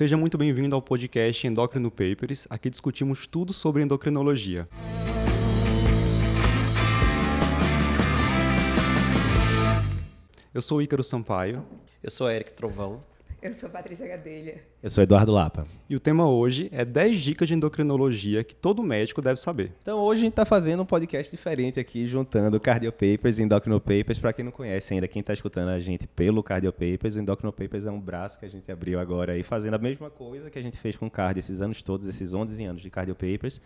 Seja muito bem-vindo ao podcast Endocrino Papers. Aqui discutimos tudo sobre endocrinologia. Eu sou Ícaro Sampaio. Eu sou Eric Trovão. Eu sou Patrícia Gadelha. Eu sou Eduardo Lapa. E o tema hoje é 10 dicas de endocrinologia que todo médico deve saber. Então hoje a gente está fazendo um podcast diferente aqui, juntando Cardio Papers e Endocrino Papers. Para quem não conhece ainda, quem está escutando a gente pelo Cardio Papers, o Endocrino Papers é um braço que a gente abriu agora aí, fazendo a mesma coisa que a gente fez com o Cardio esses anos todos, esses 11 anos de Cardio Papers.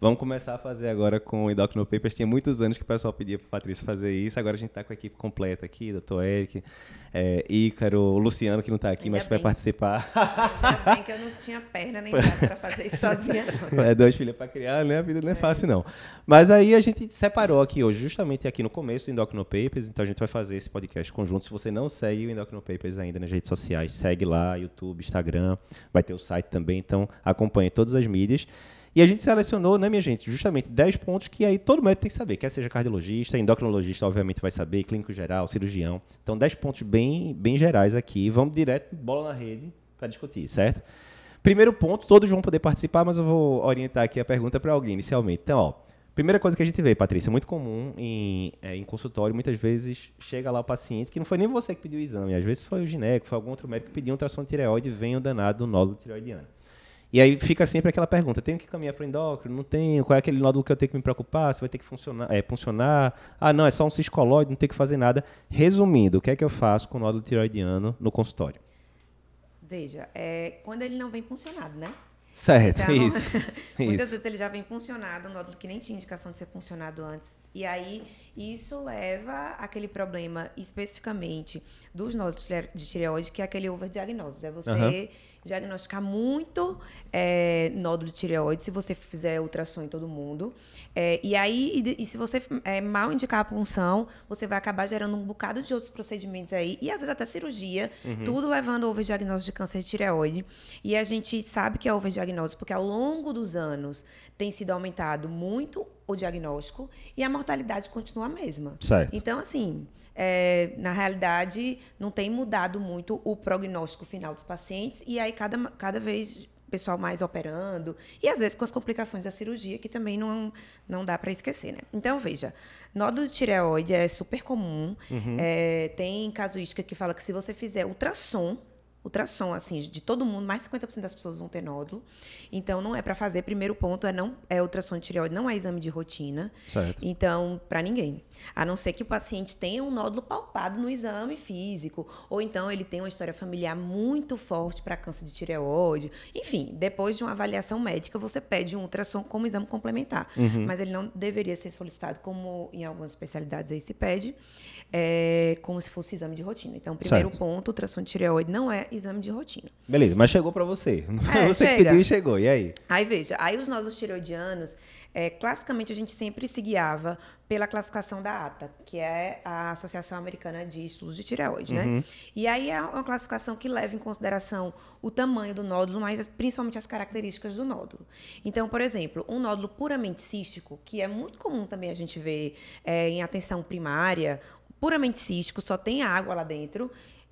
Vamos começar a fazer agora com o Endocrino Papers. Tinha muitos anos que o pessoal pedia para Patrícia fazer isso. Agora a gente está com a equipe completa aqui, doutor Eric, é, Ícaro, Luciano, que não está aqui, Ainda mas que vai participar. Bem que eu não tinha perna nem braço para fazer isso sozinha. É dois filhos para criar, né? A vida não é, é, fácil, não. Mas aí a gente separou aqui hoje, justamente aqui no começo do Endocrino Papers. Então a gente vai fazer esse podcast conjunto. Se você não segue o Endocrino Papers ainda nas redes sociais, segue lá, YouTube, Instagram, vai ter o site também. Então acompanhe todas as mídias. E a gente selecionou, né, minha gente, justamente 10 pontos que aí todo médico tem que saber, quer seja cardiologista, endocrinologista, obviamente vai saber, clínico geral, cirurgião. Então, 10 pontos bem, bem gerais aqui. Vamos direto, bola na rede, para discutir, certo? Primeiro ponto, todos vão poder participar, mas eu vou orientar aqui a pergunta para alguém inicialmente. Então, ó, primeira coisa que a gente vê, Patrícia, muito comum em, é, em consultório, muitas vezes chega lá o paciente, que não foi nem você que pediu o exame, às vezes foi o gineco, foi algum outro médico que pediu um ultrassom de tireoide e vem o danado do nódulo tireoidiano. E aí fica sempre aquela pergunta: tenho que caminhar para o endócrino? Não tenho? Qual é aquele nódulo que eu tenho que me preocupar? Se vai ter que funcionar? É, funcionar? Ah, não, é só um ciscolóide, não tem que fazer nada. Resumindo, o que é que eu faço com o nódulo tiroidiano no consultório? Veja, é, quando ele não vem funcionado, né? Certo, então, isso. muitas isso. vezes ele já vem funcionado, um nódulo que nem tinha indicação de ser funcionado antes. E aí, isso leva àquele problema especificamente dos nódulos de tireoide, que é aquele overdiagnóstico. É você uhum diagnosticar muito é, nódulo de tireoide se você fizer ultrassom em todo mundo. É, e aí, e, e se você é, mal indicar a punção, você vai acabar gerando um bocado de outros procedimentos aí, e às vezes até cirurgia, uhum. tudo levando ao overdiagnóstico de câncer de tireoide. E a gente sabe que é overdiagnóstico porque ao longo dos anos tem sido aumentado muito o diagnóstico e a mortalidade continua a mesma. Certo. Então, assim, é, na realidade, não tem mudado muito o prognóstico final dos pacientes, e aí cada, cada vez pessoal mais operando, e às vezes com as complicações da cirurgia, que também não, não dá para esquecer, né? Então, veja, nódulo de tireoide é super comum, uhum. é, tem casuística que fala que se você fizer ultrassom, ultrassom, assim, de todo mundo, mais de 50% das pessoas vão ter nódulo. Então, não é para fazer. Primeiro ponto é não é ultrassom de tireoide, não é exame de rotina. Certo. Então, para ninguém. A não ser que o paciente tenha um nódulo palpado no exame físico, ou então ele tem uma história familiar muito forte para câncer de tireoide. Enfim, depois de uma avaliação médica, você pede um ultrassom como exame complementar. Uhum. Mas ele não deveria ser solicitado como em algumas especialidades aí se pede, é, como se fosse exame de rotina. Então, primeiro certo. ponto, ultrassom de tireoide não é exame de rotina. Beleza, mas chegou para você. É, você chega. pediu e chegou. E aí? Aí veja, aí os nódulos tireoidianos, é, classicamente a gente sempre se guiava pela classificação da ATA, que é a Associação Americana de Estudos de Tireoide, né? uhum. né? E aí é uma classificação que leva em consideração o tamanho do nódulo, mas principalmente as características do nódulo. Então, por exemplo, um nódulo puramente cístico, que é muito comum também a gente ver é, em atenção primária, puramente cístico, só tem água lá dentro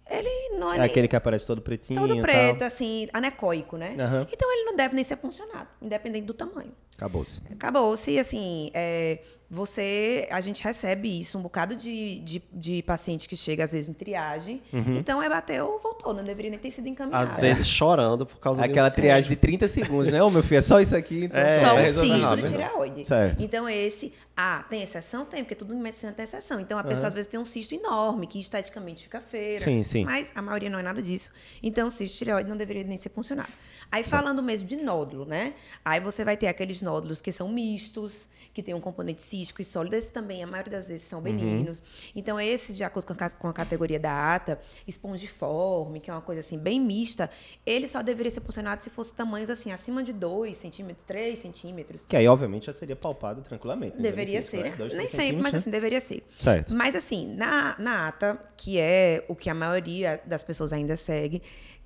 ele não é, é aquele que aparece todo pretinho. Todo preto, assim, anecoico, né? Uhum. Então ele não deve nem ser puncionado, independente do tamanho. Acabou-se. Acabou-se, assim, é, você, a gente recebe isso, um bocado de, de, de, paciente que chega, às vezes, em triagem. Uhum. Então, é bateu, voltou, não deveria nem ter sido encaminhado. Às vezes chorando por causa Aquela triagem de 30 segundos, né? Ô, meu filho, é só isso aqui. Então é, só um cisto de tireoide. Certo. Então, esse, ah, tem exceção? Tem, porque tudo em medicina tem exceção. Então, a pessoa, uhum. às vezes, tem um cisto enorme, que esteticamente fica feio. Sim, sim. Mas a maioria não é nada disso. Então, o cisto de tireoide não deveria nem ser funcionado. Aí, certo. falando mesmo de nódulo, né? Aí você vai ter aqueles nódulos que são mistos, que tem um componente cístico e sólido, esses também, a maioria das vezes, são benignos. Uhum. Então, esses, de acordo com a, com a, categoria da ATA, espongiforme, que é uma coisa assim, bem mista, ele só deveria ser posicionado se fosse tamanhos assim, acima de 2 centímetros, 3 centímetros. Que aí, obviamente, já seria palpado tranquilamente. Né? Deveria ser, né? Dois, Nem sempre, mas assim, deveria ser. Certo. Mas assim, na, na ATA, que é o que a maioria das pessoas ainda segue,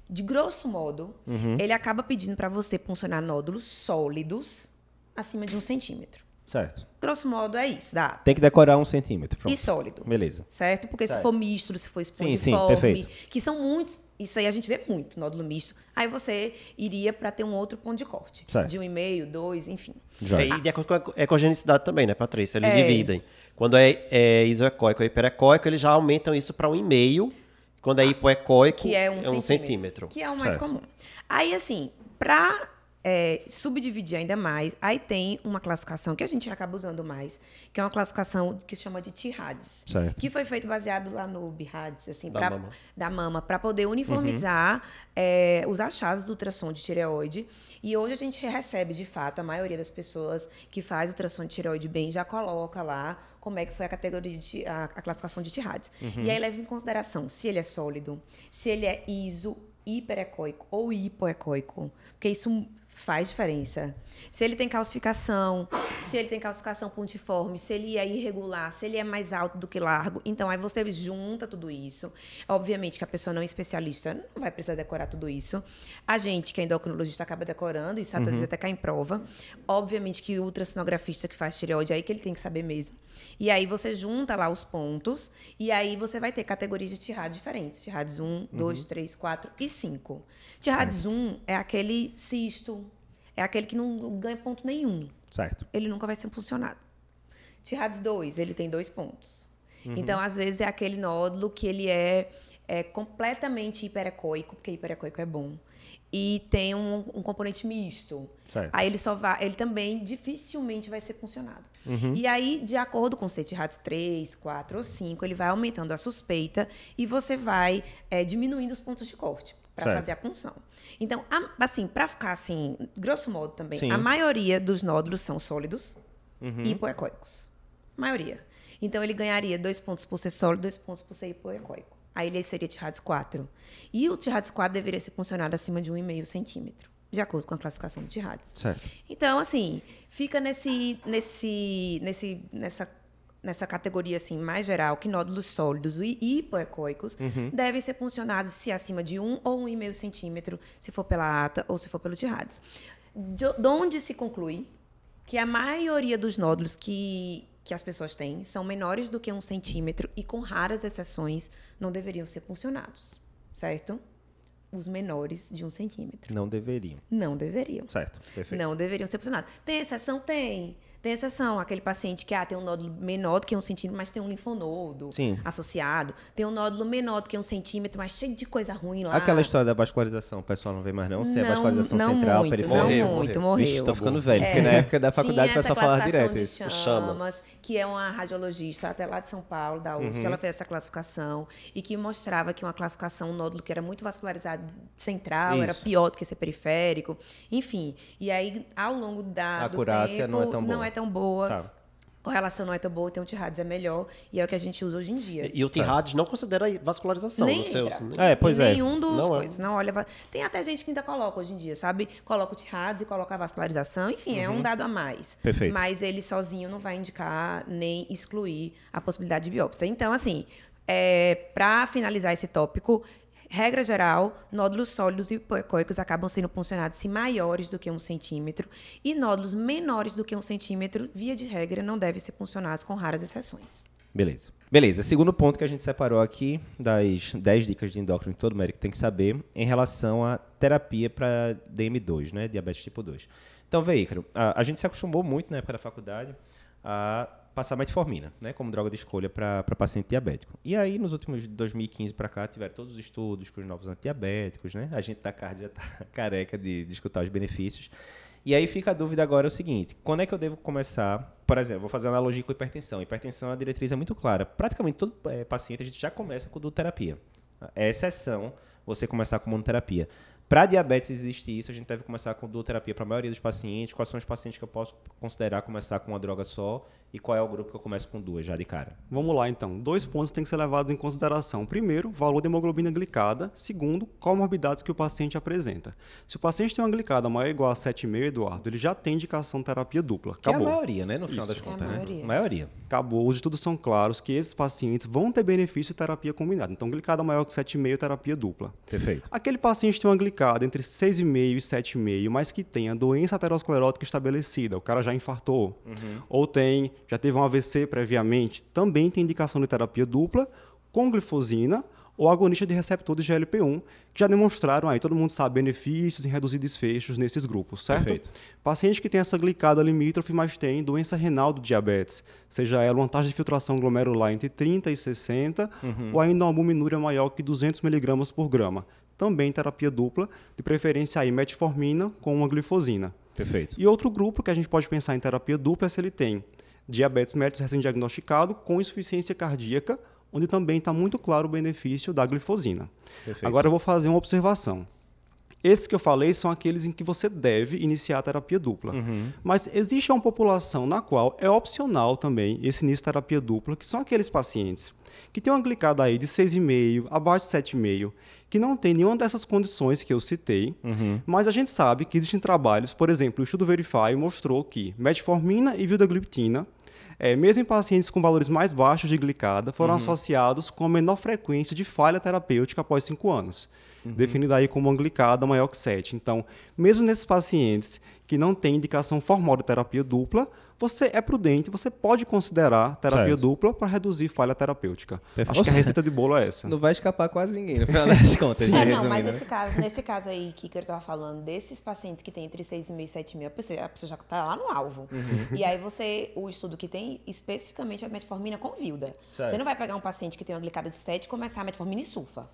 de grosso modo, uhum. ele acaba pedindo para você funcionar nódulos sólidos acima de um centímetro. Certo. Grosso modo é isso, dá. Tem que decorar um centímetro. Pronto. E sólido. Beleza. Certo? Porque certo. se for misto, se for espongiforme, sim, sim, perfeito. que são muitos Isso aí a gente vê muito, nódulo misto. Aí você iria para ter um outro ponto de corte. Certo. De um e meio, dois, enfim. Já. É, e de acordo com a ecogenicidade também, né, Patrícia? Eles É. dividem. Quando é, é isoecóico ou hiperecóico, eles já aumentam isso para um e meio. Quando é hipoecóico, Que é um, centímetro, centímetro. Que é o mais Certo. comum. Aí, assim, para subdividir ainda mais, aí tem uma classificação que a gente acaba usando mais, que é uma classificação que se chama de TIRADS. Certo. Que foi feito baseado lá no BIRADS, assim, Da pra- mama. da mama, para poder uniformizar é, os achados do ultrassom de tireoide. E hoje a gente recebe, de fato, a maioria das pessoas que faz ultrassom de tireoide bem já coloca lá como é que foi a categoria de a, a classificação de TIRADS. E aí leva em consideração se ele é sólido, se ele é iso, hiperecóico ou hipoecóico, porque isso faz diferença. Se ele tem calcificação, se ele tem calcificação pontiforme, se ele é irregular, se ele é mais alto do que largo. Então, aí você junta tudo isso. Obviamente que a pessoa não é especialista não vai precisar decorar tudo isso. A gente, que é endocrinologista, acaba decorando, isso às vezes até cai em prova. Obviamente que o ultrassonografista que faz tireoide, aí que ele tem que saber mesmo. E aí você junta lá os pontos, e aí você vai ter categorias de TIRAD diferentes. TIRADS 1, 2, 3, 4 e 5. TIRADS 1 é aquele cisto, é aquele que não ganha ponto nenhum. Certo. Ele nunca vai ser funcionado. TIRADS 2, ele tem dois pontos. Então, às vezes, é aquele nódulo que ele é, é completamente hiperecóico, porque hiperecóico é bom. E tem um, um componente misto. Certo. Aí ele só vai, ele também dificilmente vai ser funcionado. E aí, de acordo com o CETIRADS 3, 4 ou 5, ele vai aumentando a suspeita e você vai é, diminuindo os pontos de corte para fazer a punção. Então, a- assim, para ficar assim, grosso modo também, Sim. a maioria dos nódulos são sólidos Uhum. e hipoecóicos. Maioria. Então ele ganharia dois pontos por ser sólido, dois pontos por ser hipoecóico. Aí ele seria TIRADS 4. E o TIRADS 4 deveria ser funcionado acima de 1,5 centímetro, de acordo com a classificação do TIRADS. Certo. Então, assim, fica nesse, nesse, nesse, nessa, nessa categoria assim, mais geral, que nódulos sólidos e hipoecóicos devem ser funcionados se acima de 1 ou 1,5 centímetro, se for pela ata ou se for pelo TIRADS. De de onde se conclui que a maioria dos nódulos que, que as pessoas têm são menores do que um centímetro e, com raras exceções, não deveriam ser funcionados, certo? Os menores de um centímetro. Não deveriam. Não deveriam. Certo. Perfeito. Não deveriam ser funcionados. Tem exceção? Tem. Tem exceção. Aquele paciente que ah, tem um nódulo menor do que um centímetro, mas tem um linfonodo Sim. associado. Tem um nódulo menor do que um centímetro, mas cheio de coisa ruim lá. Aquela história da vascularização, o pessoal não vê mais não? Se é Não, vascularização não central, muito, periférica. Não Morreu, muito, morreu. Vixe, tô ficando velho, É. porque na época da faculdade o pessoal falava direto isso. chamas, Chamas. que é uma radiologista até lá de São Paulo, da USP, Uhum. ela fez essa classificação e que mostrava que uma classificação, um nódulo que era muito vascularizado central, era Isso. pior do que esse periférico, enfim. E aí, ao longo da, A do tempo, não é tão boa. Não é tão boa. Tá. Correlação não é tão boa, então o TIRADS é melhor e é o que a gente usa hoje em dia. E o TIRADS não considera vascularização Nem no seu. entra. né? É, pois Em é. Nenhum dos Não é. coisas. Não olha. Tem até gente que ainda coloca hoje em dia, sabe? Coloca o TIRADS e coloca a vascularização. Enfim, é um dado a mais. Uhum. Perfeito. Mas ele sozinho não vai indicar nem excluir a possibilidade de biópsia. Então, assim, é, para finalizar esse tópico, regra geral, nódulos sólidos e hipoecóicos acabam sendo funcionados se maiores do que um centímetro e nódulos menores do que um centímetro, via de regra, não devem ser funcionados com raras exceções. Beleza. Beleza. Segundo ponto que a gente separou aqui das 10 dicas de endócrino que todo médico tem que saber em relação à terapia para DM2, né? Diabetes tipo 2. Então, vê, Ícaro, a, a gente se acostumou muito na época da faculdade a passar metformina, né, como droga de escolha para paciente diabético. E aí, nos últimos de 2015 para cá, tiveram todos os estudos com os novos antidiabéticos, né? A gente da CARD já tá careca de, de escutar os benefícios. E aí fica a dúvida agora é o seguinte: quando é que eu devo começar? Por exemplo, vou fazer uma analogia com hipertensão. Hipertensão, a diretriz é muito clara. Praticamente todo eh, paciente a gente já começa com duoterapia. É exceção você começar com monoterapia. Para diabetes existir isso, a gente deve começar com duoterapia para a maioria dos pacientes. Quais são os pacientes que eu posso considerar começar com uma droga só e qual é o grupo que eu começo com duas já de cara? Vamos lá, então. Dois pontos têm que ser levados em consideração. Primeiro, valor da hemoglobina glicada. Segundo, comorbidades que o paciente apresenta. Se o paciente tem uma glicada maior ou igual a 7,5, Eduardo, ele já tem indicação de terapia dupla. Que é a Acabou. maioria, né? No final Isso. das É a contas, né? maioria. maioria. Acabou. Os estudos são claros que esses pacientes vão ter benefício de terapia combinada. Então, glicada maior que 7,5, terapia dupla. Perfeito. Aquele paciente tem uma glicada entre 6,5 e 7,5, mas que tem a doença aterosclerótica estabelecida, o cara já infartou, ou tem, já teve um AVC previamente, também tem indicação de terapia dupla com glifosina ou agonista de receptor de GLP-1, que já demonstraram aí, todo mundo sabe, benefícios em reduzir desfechos nesses grupos, certo? Perfeito. Paciente que tem essa glicada limítrofe, mas tem doença renal do diabetes, seja ela uma taxa de filtração glomerular entre 30 e 60, ou ainda uma albuminúria maior que 200 miligramas por grama. Também terapia dupla, de preferência aí metformina com uma glifosina. Perfeito. E outro grupo que a gente pode pensar em terapia dupla é se ele tem diabetes mellitus recém-diagnosticado com insuficiência cardíaca, onde também está muito claro o benefício da glifosina. Perfeito. Agora eu vou fazer uma observação. Esses que eu falei são aqueles em que você deve iniciar a terapia dupla. Mas existe uma população na qual é opcional também esse início de terapia dupla, que são aqueles pacientes que têm uma glicada aí de 6,5, abaixo de 7,5, que não tem nenhuma dessas condições que eu citei, mas a gente sabe que existem trabalhos, por exemplo, o estudo Verify mostrou que metformina e vildagliptina, eh, mesmo em pacientes com valores mais baixos de glicada, foram associados com a menor frequência de falha terapêutica após 5 anos definida aí como uma glicada maior que 7. Então, mesmo nesses pacientes que não têm indicação formal de terapia dupla, você é prudente, você pode considerar terapia Certo. dupla para reduzir falha terapêutica. Perfeito. Acho que a receita de bolo é essa. Não vai escapar quase ninguém, no final das contas. É, né? não, mas nesse caso, nesse caso aí que eu tava falando, desses pacientes que tem entre 6,5 e 7 mil, a pessoa, a pessoa já tá lá no alvo. Uhum. E aí você, o estudo que tem, especificamente a metformina com vilda. Certo. Você não vai pegar um paciente que tem uma glicada de 7 e começar a metformina e sulfa.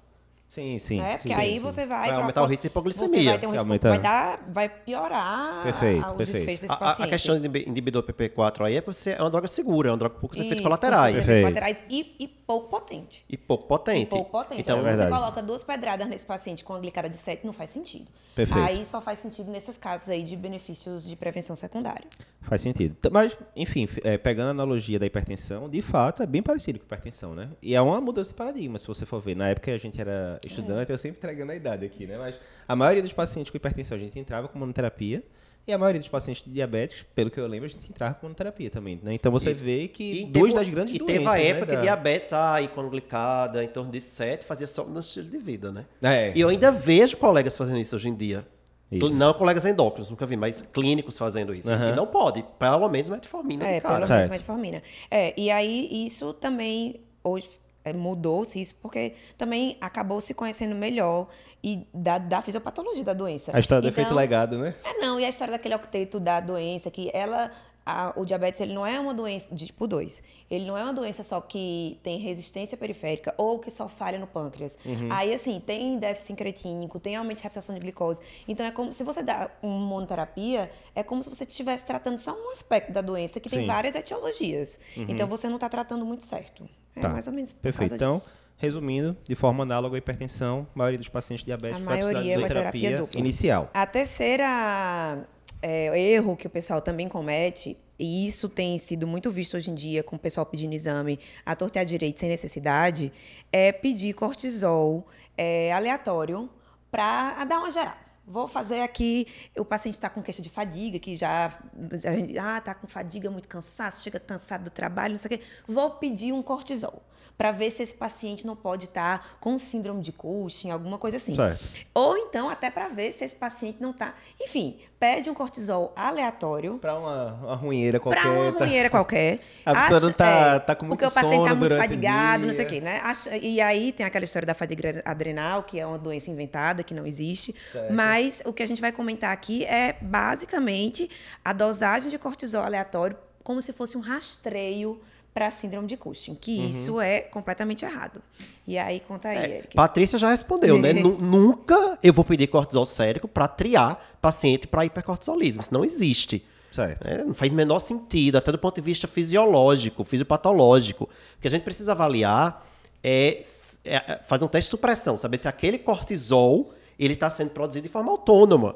Sim, sim. né? Porque sim, aí sim. você vai... Vai aumentar o risco de hipoglicemia, Você vai ter um risco, aumenta- vai, dar, vai piorar Perfeito, os perfeito. desfechos desse a- paciente. a questão de inibidor PP4 aí é porque você é uma droga segura, é uma droga com poucos efeitos Isso, colaterais. com Perfeito. colaterais e, e pouco potente. E pouco potente. E pouco potente. Então, Aí É você coloca duas pedradas nesse paciente com a glicada de 7, não faz sentido. Perfeito. Aí só faz sentido nesses casos aí de benefícios de prevenção secundária. Faz sentido. Mas, enfim, é, pegando a analogia da hipertensão, de fato é bem parecido com a hipertensão, né? E é uma mudança de paradigma, se você for ver. Na época a gente era estudante, eu sempre entregando a idade aqui, né? Mas a maioria dos pacientes com hipertensão a gente entrava com monoterapia. E a maioria dos pacientes diabéticos, pelo que eu lembro, a gente entrava com monoterapia também, né? Então você Isso. vê que E duas teve- das grandes E doenças, teve a né, época da- que diabetes, ah, ícone glicada, em torno de 7, fazia só no estilo de vida, né? É. E eu ainda vejo colegas fazendo isso hoje em dia. Isso. Não colegas endócrinos, nunca vi, mas clínicos fazendo isso. Aham. E não pode, pelo menos metformina É, pelo Certo. menos metformina. É, e aí isso também hoje é, mudou-se isso porque também acabou se conhecendo melhor e da, da fisiopatologia da doença. A história do Então, efeito legado, né? É, não, e a história daquele octeto da doença, que ela. a- o diabetes ele não é uma doença de tipo 2. Ele não é uma doença só que tem resistência periférica ou que só falha no pâncreas. Aí, assim, tem déficit incretínico, tem aumento de reabsorção de glicose. Então, é como se você dá uma monoterapia, é como se você estivesse tratando só um aspecto da doença, que tem Sim. várias etiologias. Então, você não está tratando muito certo. É Tá. mais ou menos por Perfeito. Então, disso. resumindo, de forma análoga à hipertensão, a maioria dos pacientes diabéticos A vai precisar de vai terapia terapia dupla. inicial. A terceira é, erro que o pessoal também comete, e isso tem sido muito visto hoje em dia com o pessoal pedindo exame à torta e à direita sem necessidade, é pedir cortisol é, aleatório para dar uma geral. Vou fazer aqui, o paciente está com queixa de fadiga, que já, já ah, tá com fadiga, muito cansaço, chega cansado do trabalho, não sei o quê. Vou pedir um cortisol para ver se esse paciente não pode estar com síndrome de Cushing, alguma coisa assim. Certo. Ou então até para ver se esse paciente não está. Enfim, pede um cortisol aleatório Para uma, uma ruinheira qualquer. para uma tá- ruinheira qualquer. A pessoa não tá- é, tá com muito Porque o paciente está muito fadigado, não sei o quê, né? E aí tem aquela história da fadiga adrenal, que é uma doença inventada, que não existe. Certo. Mas o que a gente vai comentar aqui é basicamente a dosagem de cortisol aleatório como se fosse um rastreio para a síndrome de Cushing, que Uhum. isso é completamente errado. E aí, conta aí, É, Eric. Patrícia já respondeu, né? Nu- Nunca eu vou pedir cortisol sérico para triar paciente para hipercortisolismo. Isso não existe. Certo. É, não faz o menor sentido, até do ponto de vista fisiológico, fisiopatológico. O que a gente precisa avaliar é, é, é fazer um teste de supressão, saber se aquele cortisol ele está sendo produzido de forma autônoma.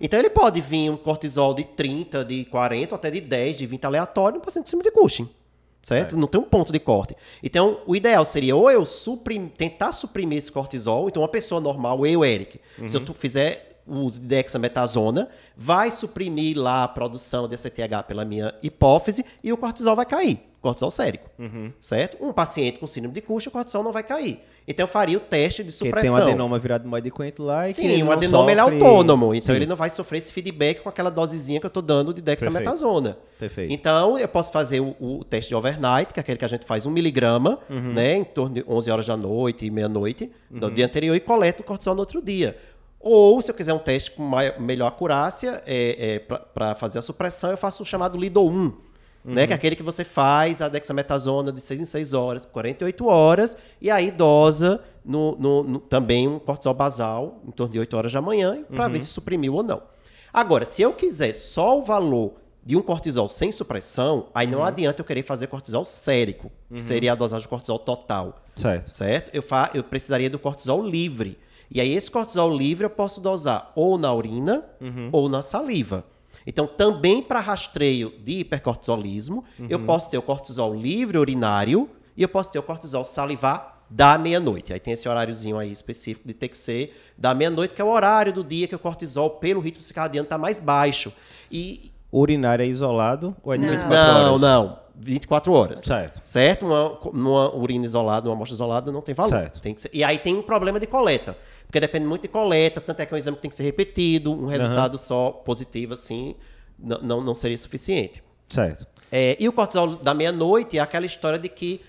Então ele pode vir um cortisol de 30, de 40, ou até de 10, de 20 aleatório no paciente de cima de Cushing. Certo? Não tem um ponto de corte. Então, o ideal seria ou eu suprim- tentar suprimir esse cortisol, então uma pessoa normal, eu, Eric, se eu tu- fizer o uso de dexametasona, vai suprimir lá a produção de ACTH pela minha hipófise e o cortisol vai cair cortisol sérico, Uhum. certo? Um paciente com síndrome de Cushing, o cortisol não vai cair. Então eu faria o teste de Porque supressão. tem um adenoma virado moed coentro lá e Sim, o adenoma ele é sofre- autônomo, então Sim. ele não vai sofrer esse feedback com aquela dosezinha que eu estou dando de dexametasona. Perfeito. Então eu posso fazer o, o teste de overnight, que é aquele que a gente faz 1 miligrama, Uhum. né, em torno de 11 horas da noite e meia-noite do dia anterior e coleta o cortisol no outro dia. Ou, se eu quiser um teste com mai- melhor acurácia, é, para fazer a supressão, eu faço o chamado LIDO-1, né, que é aquele que você faz a dexametasona de 6 em 6 horas, por 48 horas, e aí dosa no, no- no- também um cortisol basal, em torno de 8 horas da manhã, para ver se suprimiu ou não. Agora, se eu quiser só o valor de um cortisol sem supressão, aí não adianta eu querer fazer cortisol sérico, que seria a dosagem de cortisol total Certo. certo? Eu, fa eu precisaria do cortisol livre. E aí, esse cortisol livre eu posso dosar ou na urina ou na saliva. Então, também para rastreio de hipercortisolismo, eu posso ter o cortisol livre urinário e eu posso ter o cortisol salivar da meia-noite. Aí tem esse horáriozinho aí específico de ter que ser da meia-noite, que é o horário do dia que o cortisol, pelo ritmo circadiano, está mais baixo. E, urinário é isolado ou é de Não. 24 não, horas? não. 24 horas. Certo. Certo? Uma, uma urina isolada, uma amostra isolada não tem valor. Certo. Tem que ser- e aí tem um problema de coleta. Porque depende muito de coleta, tanto é que é um exame que tem que ser repetido, um resultado só positivo, assim, não, não, seria suficiente. Certo. É, e o cortisol da meia-noite é aquela história de que,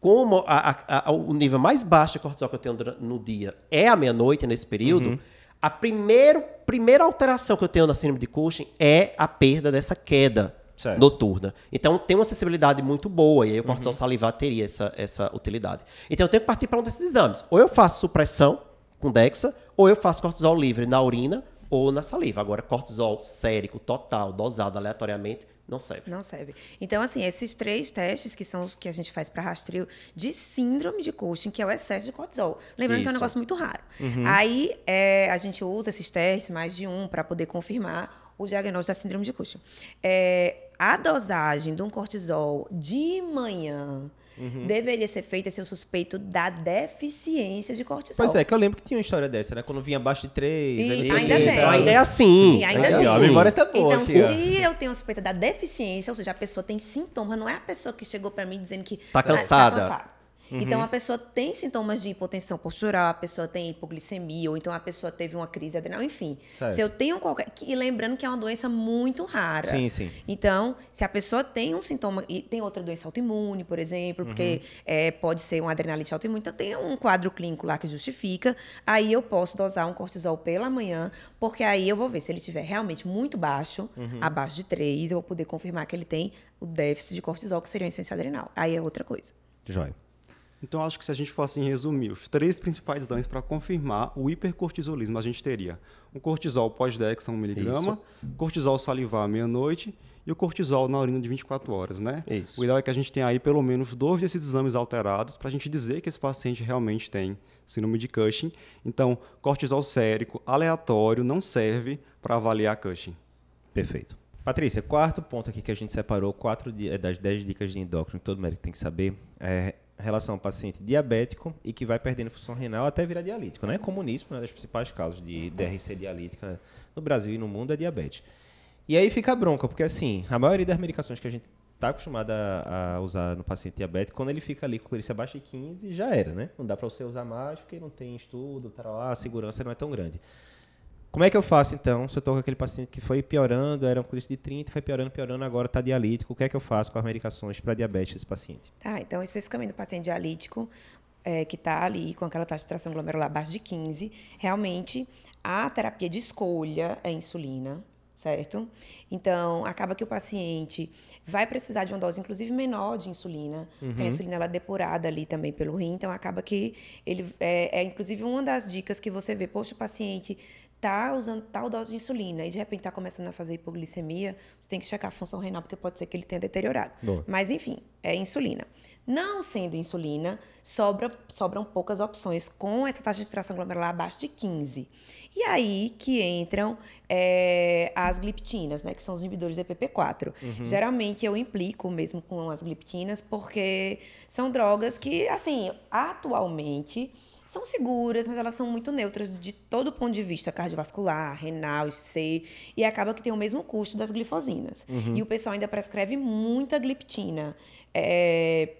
como a- a- a- o nível mais baixo de cortisol que eu tenho no dia é a meia-noite, nesse período, a primeiro, primeira alteração que eu tenho na síndrome de Cushing é a perda dessa queda Certo. noturna. Então tem uma sensibilidade muito boa, e aí o cortisol salivar teria essa, essa utilidade. Então eu tenho que partir para um desses exames. Ou eu faço supressão com Dexa, ou eu faço cortisol livre na urina ou na saliva. Agora, cortisol sérico, total, dosado aleatoriamente, não serve. Não serve. Então, assim, esses três testes que são os que a gente faz para rastreio de síndrome de Cushing, que é o excesso de cortisol. Lembrando que é um Isso. negócio muito raro. Aí, é, a gente usa esses testes, mais de um, para poder confirmar o diagnóstico da síndrome de Cushing. É, a dosagem de um cortisol de manhã deveria ser feita se eu suspeito da deficiência de cortisol. Pois é, que eu lembro que tinha uma história dessa, né? Quando vinha abaixo de 3, E aí não sei ainda quê, tem. Ainda é assim. E ainda Aí, assim. ó, a memória tá boa Então, aqui, ó. se eu tenho suspeita da deficiência, ou seja, a pessoa tem sintoma, não é a pessoa que chegou para mim dizendo que Tá ah, cansada. Cansada. Então, a pessoa tem sintomas de hipotensão postural, a pessoa tem hipoglicemia, ou então a pessoa teve uma crise adrenal, enfim. Certo. Se eu tenho qualquer. E lembrando que é uma doença muito rara. Sim, sim. Então, se a pessoa tem um sintoma. E tem outra doença autoimune, por exemplo, porque Uhum. é, pode ser uma adrenalite autoimune, então tem um quadro clínico lá que justifica. Aí eu posso dosar um cortisol pela manhã, porque aí eu vou ver se ele estiver realmente muito baixo, Uhum. abaixo de 3, eu vou poder confirmar que ele tem o déficit de cortisol, que seria a insuficiência adrenal. Aí é outra coisa. Joia. Então, acho que se a gente fosse resumir os três principais exames para confirmar o hipercortisolismo, a gente teria um cortisol pós-dexa 1mg, cortisol salivar à meia-noite e o cortisol na urina de 24 horas, né? Isso. O ideal é que a gente tenha aí pelo menos dois desses exames alterados para a gente dizer que esse paciente realmente tem síndrome de Cushing. Então, cortisol sérico aleatório não serve para avaliar Cushing. Perfeito. Patrícia, quarto ponto aqui que a gente separou, quatro eh, das dez dicas de endócrino que todo médico tem que saber, é relação ao paciente diabético e que vai perdendo função renal até virar dialítico, né? É comuníssimo, né? Um dos principais casos de DRC dialítica no Brasil e no mundo é diabetes. E aí fica a bronca, porque assim, a maioria das medicações que a gente está acostumado a, a usar no paciente diabético, quando ele fica ali com clírice abaixo de 15, já era, né? Não dá para você usar mais porque não tem estudo, tal, lá, a segurança não é tão grande. Como é que eu faço então? Se eu estou com aquele paciente que foi piorando, era um clírice de 30, foi piorando, piorando, agora está dialítico, o que é que eu faço com as medicações para diabetes desse paciente? Tá, então, especificamente do paciente dialítico, é, que está ali com aquela taxa de tração glomerular abaixo de 15, realmente a terapia de escolha é insulina, certo? Então, acaba que o paciente vai precisar de uma dose, inclusive, menor de insulina, porque a insulina ela é depurada ali também pelo rim, então acaba que ele é, é, inclusive, uma das dicas que você vê, poxa, o paciente tá usando tal dose de insulina e de repente tá começando a fazer hipoglicemia, você tem que checar a função renal, porque pode ser que ele tenha deteriorado. Boa. Mas, enfim, é insulina. Não sendo insulina, sobra, sobram poucas opções com essa taxa de tração glomerular abaixo de 15. E aí que entram é, as gliptinas, né? Que são os inibidores do EPP4. Geralmente eu implico mesmo com as gliptinas, porque são drogas que, assim, atualmente são seguras, mas elas são muito neutras de todo ponto de vista cardiovascular, renal, C, e acaba que tem o mesmo custo das glifosinas. Uhum. E o pessoal ainda prescreve muita gliptina. É,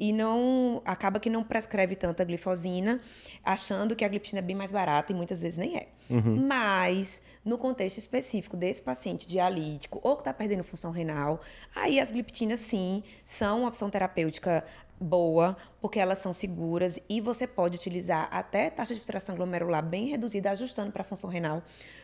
e não acaba que não prescreve tanta glifosina, achando que a gliptina é bem mais barata e muitas vezes nem é. Mas no contexto específico desse paciente dialítico ou que está perdendo função renal, aí as gliptinas sim são uma opção terapêutica boa, porque elas são seguras e você pode utilizar até taxa de filtração glomerular bem reduzida, ajustando para a função renal,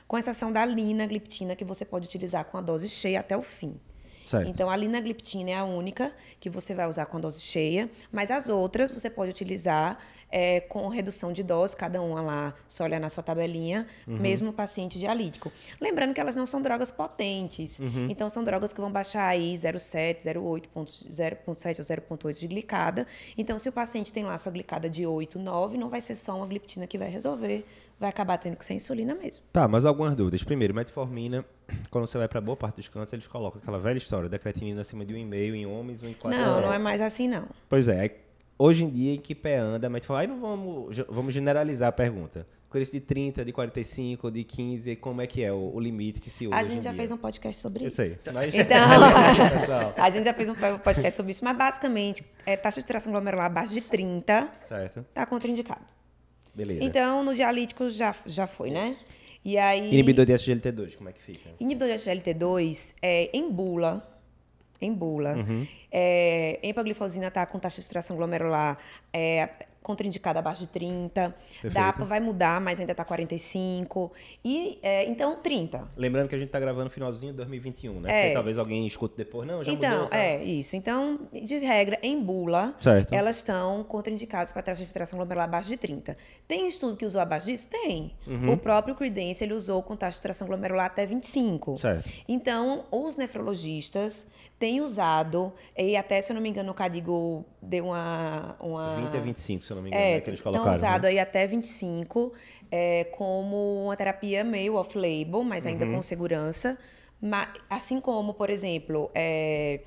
com exceção da linagliptina, que você pode utilizar com a dose cheia até o fim. Certo. Então, a linagliptina é a única que você vai usar com a dose cheia, mas as outras você pode utilizar é, com redução de dose, cada uma lá, só olhar na sua tabelinha, mesmo o paciente dialítico. Lembrando que elas não são drogas potentes, então são drogas que vão baixar aí 0,7, 0,8, 0,7 ou 0,8 de glicada. Então, se o paciente tem lá sua glicada de 8, 9, não vai ser só uma gliptina que vai resolver, vai acabar tendo que ser insulina mesmo. Tá, mas algumas dúvidas. Primeiro, metformina, quando você vai para boa parte dos cânceres, eles colocam aquela velha história da creatinina acima de 1,5 em homens, 1,4 Não, não é mais assim, não. Pois é, hoje em dia em que pé anda, a metformina, aí não vamos, vamos generalizar a pergunta. Cores de 30, de 45, de 15, como é que é o, o limite que se usa A gente já dia? fez um podcast sobre Eu isso. sei, mas... Então, a gente já fez um podcast sobre isso, mas basicamente, é, taxa de filtração glomerular abaixo de 30 Certo, tá contraindicado. Beleza. Então, no dialítico já, já foi, né? E aí. Inibidor de SGLT2, como é que fica? Inibidor de SGLT2 é em bula. Em bula. Uhum. É, empaglifosina tá com taxa de filtração glomerular é, contraindicada abaixo de 30. Dá, vai mudar, mas ainda tá 45. E, é, então, 30. Lembrando que a gente tá gravando no finalzinho de 2021, né? É. Porque talvez alguém escute depois, não, já então, mudou. tá? é isso. Então, de regra, em bula, Certo. elas estão contraindicadas para taxa de filtração glomerular abaixo de 30. Tem estudo que usou abaixo disso? Tem. Uhum. O próprio Credence, ele usou com taxa de filtração glomerular até 25. Certo. Então, os nefrologistas têm usado, e até, se eu não me engano, o Cadigo deu uma... uma 20 a 25, se eu não me engano, é, né, que eles colocaram. usado né? aí até 25 é, como uma terapia meio off-label, mas ainda Uhum. com segurança. Ma- assim como, por exemplo, é,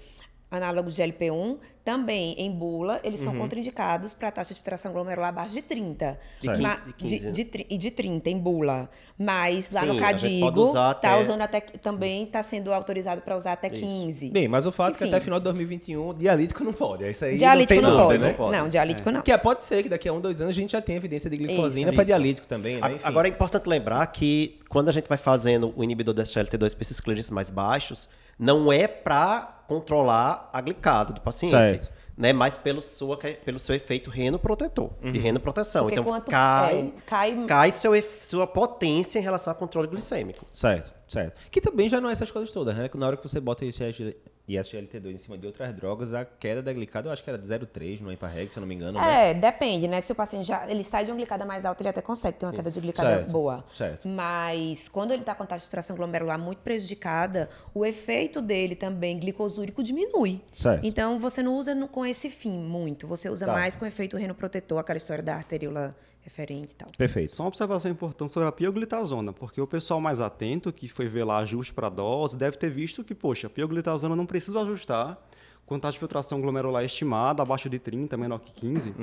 análogos de LP1, também em bula, eles Uhum. são contraindicados para taxa de filtração glomerular abaixo de 30. De Ma- de 15, de, né? de e de 30 em bula. Mas lá Sim, no a Cadigo, tá até- usando até, também está sendo autorizado para usar até 15. Bem, mas o fato é que até final de 2021, dialítico não pode. É isso aí dialítico não não, tem pode. dúvida, não pode. Não, dialítico não. Que é, pode ser que daqui a um, dois anos a gente já tenha evidência de glicosina Isso, para isso. dialítico também, né? A-. Agora é importante lembrar que quando a gente vai fazendo o inibidor do SGLT2 para esses clearance mais baixos, não é para controlar a glicada do paciente. Certo. Né, mas pelo, sua, pelo seu efeito renoprotetor, de renoproteção. Porque Então cai, é, cai- cai seu, sua potência em relação ao controle glicêmico. Certo, certo. Que também já não é essas coisas todas, né? Que na hora que você bota esse ISGLT2 em cima de outras drogas, a queda da glicada eu acho que era de 0,3 no Emparreg, se eu não me engano, né? É, depende, né? Se o paciente já ele sai de uma glicada mais alta, ele até consegue ter uma queda de glicada Certo, boa. certo. Mas quando ele está com a taxa de filtração glomerular muito prejudicada, o efeito dele também glicosúrico diminui. Certo. Então você não usa no- com esse fim muito, você usa Tá. mais com efeito renoprotetor, aquela história da arteríola referente e tal. Perfeito. Só uma observação importante sobre a pioglitazona, porque o pessoal mais atento, que foi ver lá ajuste para dose, deve ter visto que, poxa, a pioglitazona não precisa ajustar com taxa de filtração glomerular estimada abaixo de 30, menor que 15.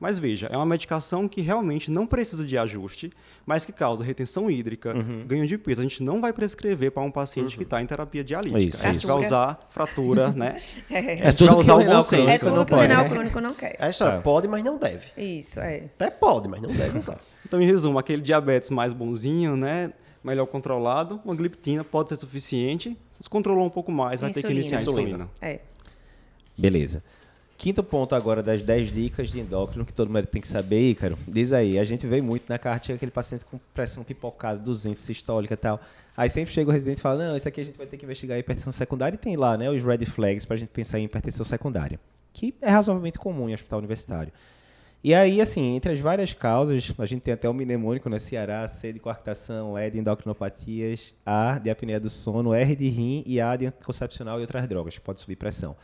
Mas veja, é uma medicação que realmente não precisa de ajuste, mas que causa retenção hídrica, ganho de peso. A gente não vai prescrever para um paciente que está em terapia dialítica. Isso, a gente vai Fratura. usar fratura, né? É, A gente vai usar o bom senso. é tudo não que o renal né? crônico não quer. É história, Tá. pode, mas não deve. Isso, é. Até pode, mas não deve usar. Então, em resumo, aquele diabetes mais bonzinho, né? Melhor controlado, uma gliptina pode ser suficiente. Se controlou um pouco mais, vai ter que iniciar a Insulina. insulina. É. Beleza. Quinto ponto agora das 10 dicas de endócrino que todo mundo tem que saber, Ícaro. Diz aí, a gente vê muito na carta, chega aquele paciente com pressão pipocada, 200, sistólica e tal. Aí sempre chega o residente e fala, não, isso aqui a gente vai ter que investigar a hipertensão secundária e tem lá, né, os red flags pra gente pensar em hipertensão secundária, que é razoavelmente comum em hospital universitário. E aí, assim, entre as várias causas, a gente tem até o mnemônico, né? Ceará, C de coarctação, E de endocrinopatias, A de apneia do sono, R de rim e A de anticoncepcional e outras drogas, que pode subir pressão.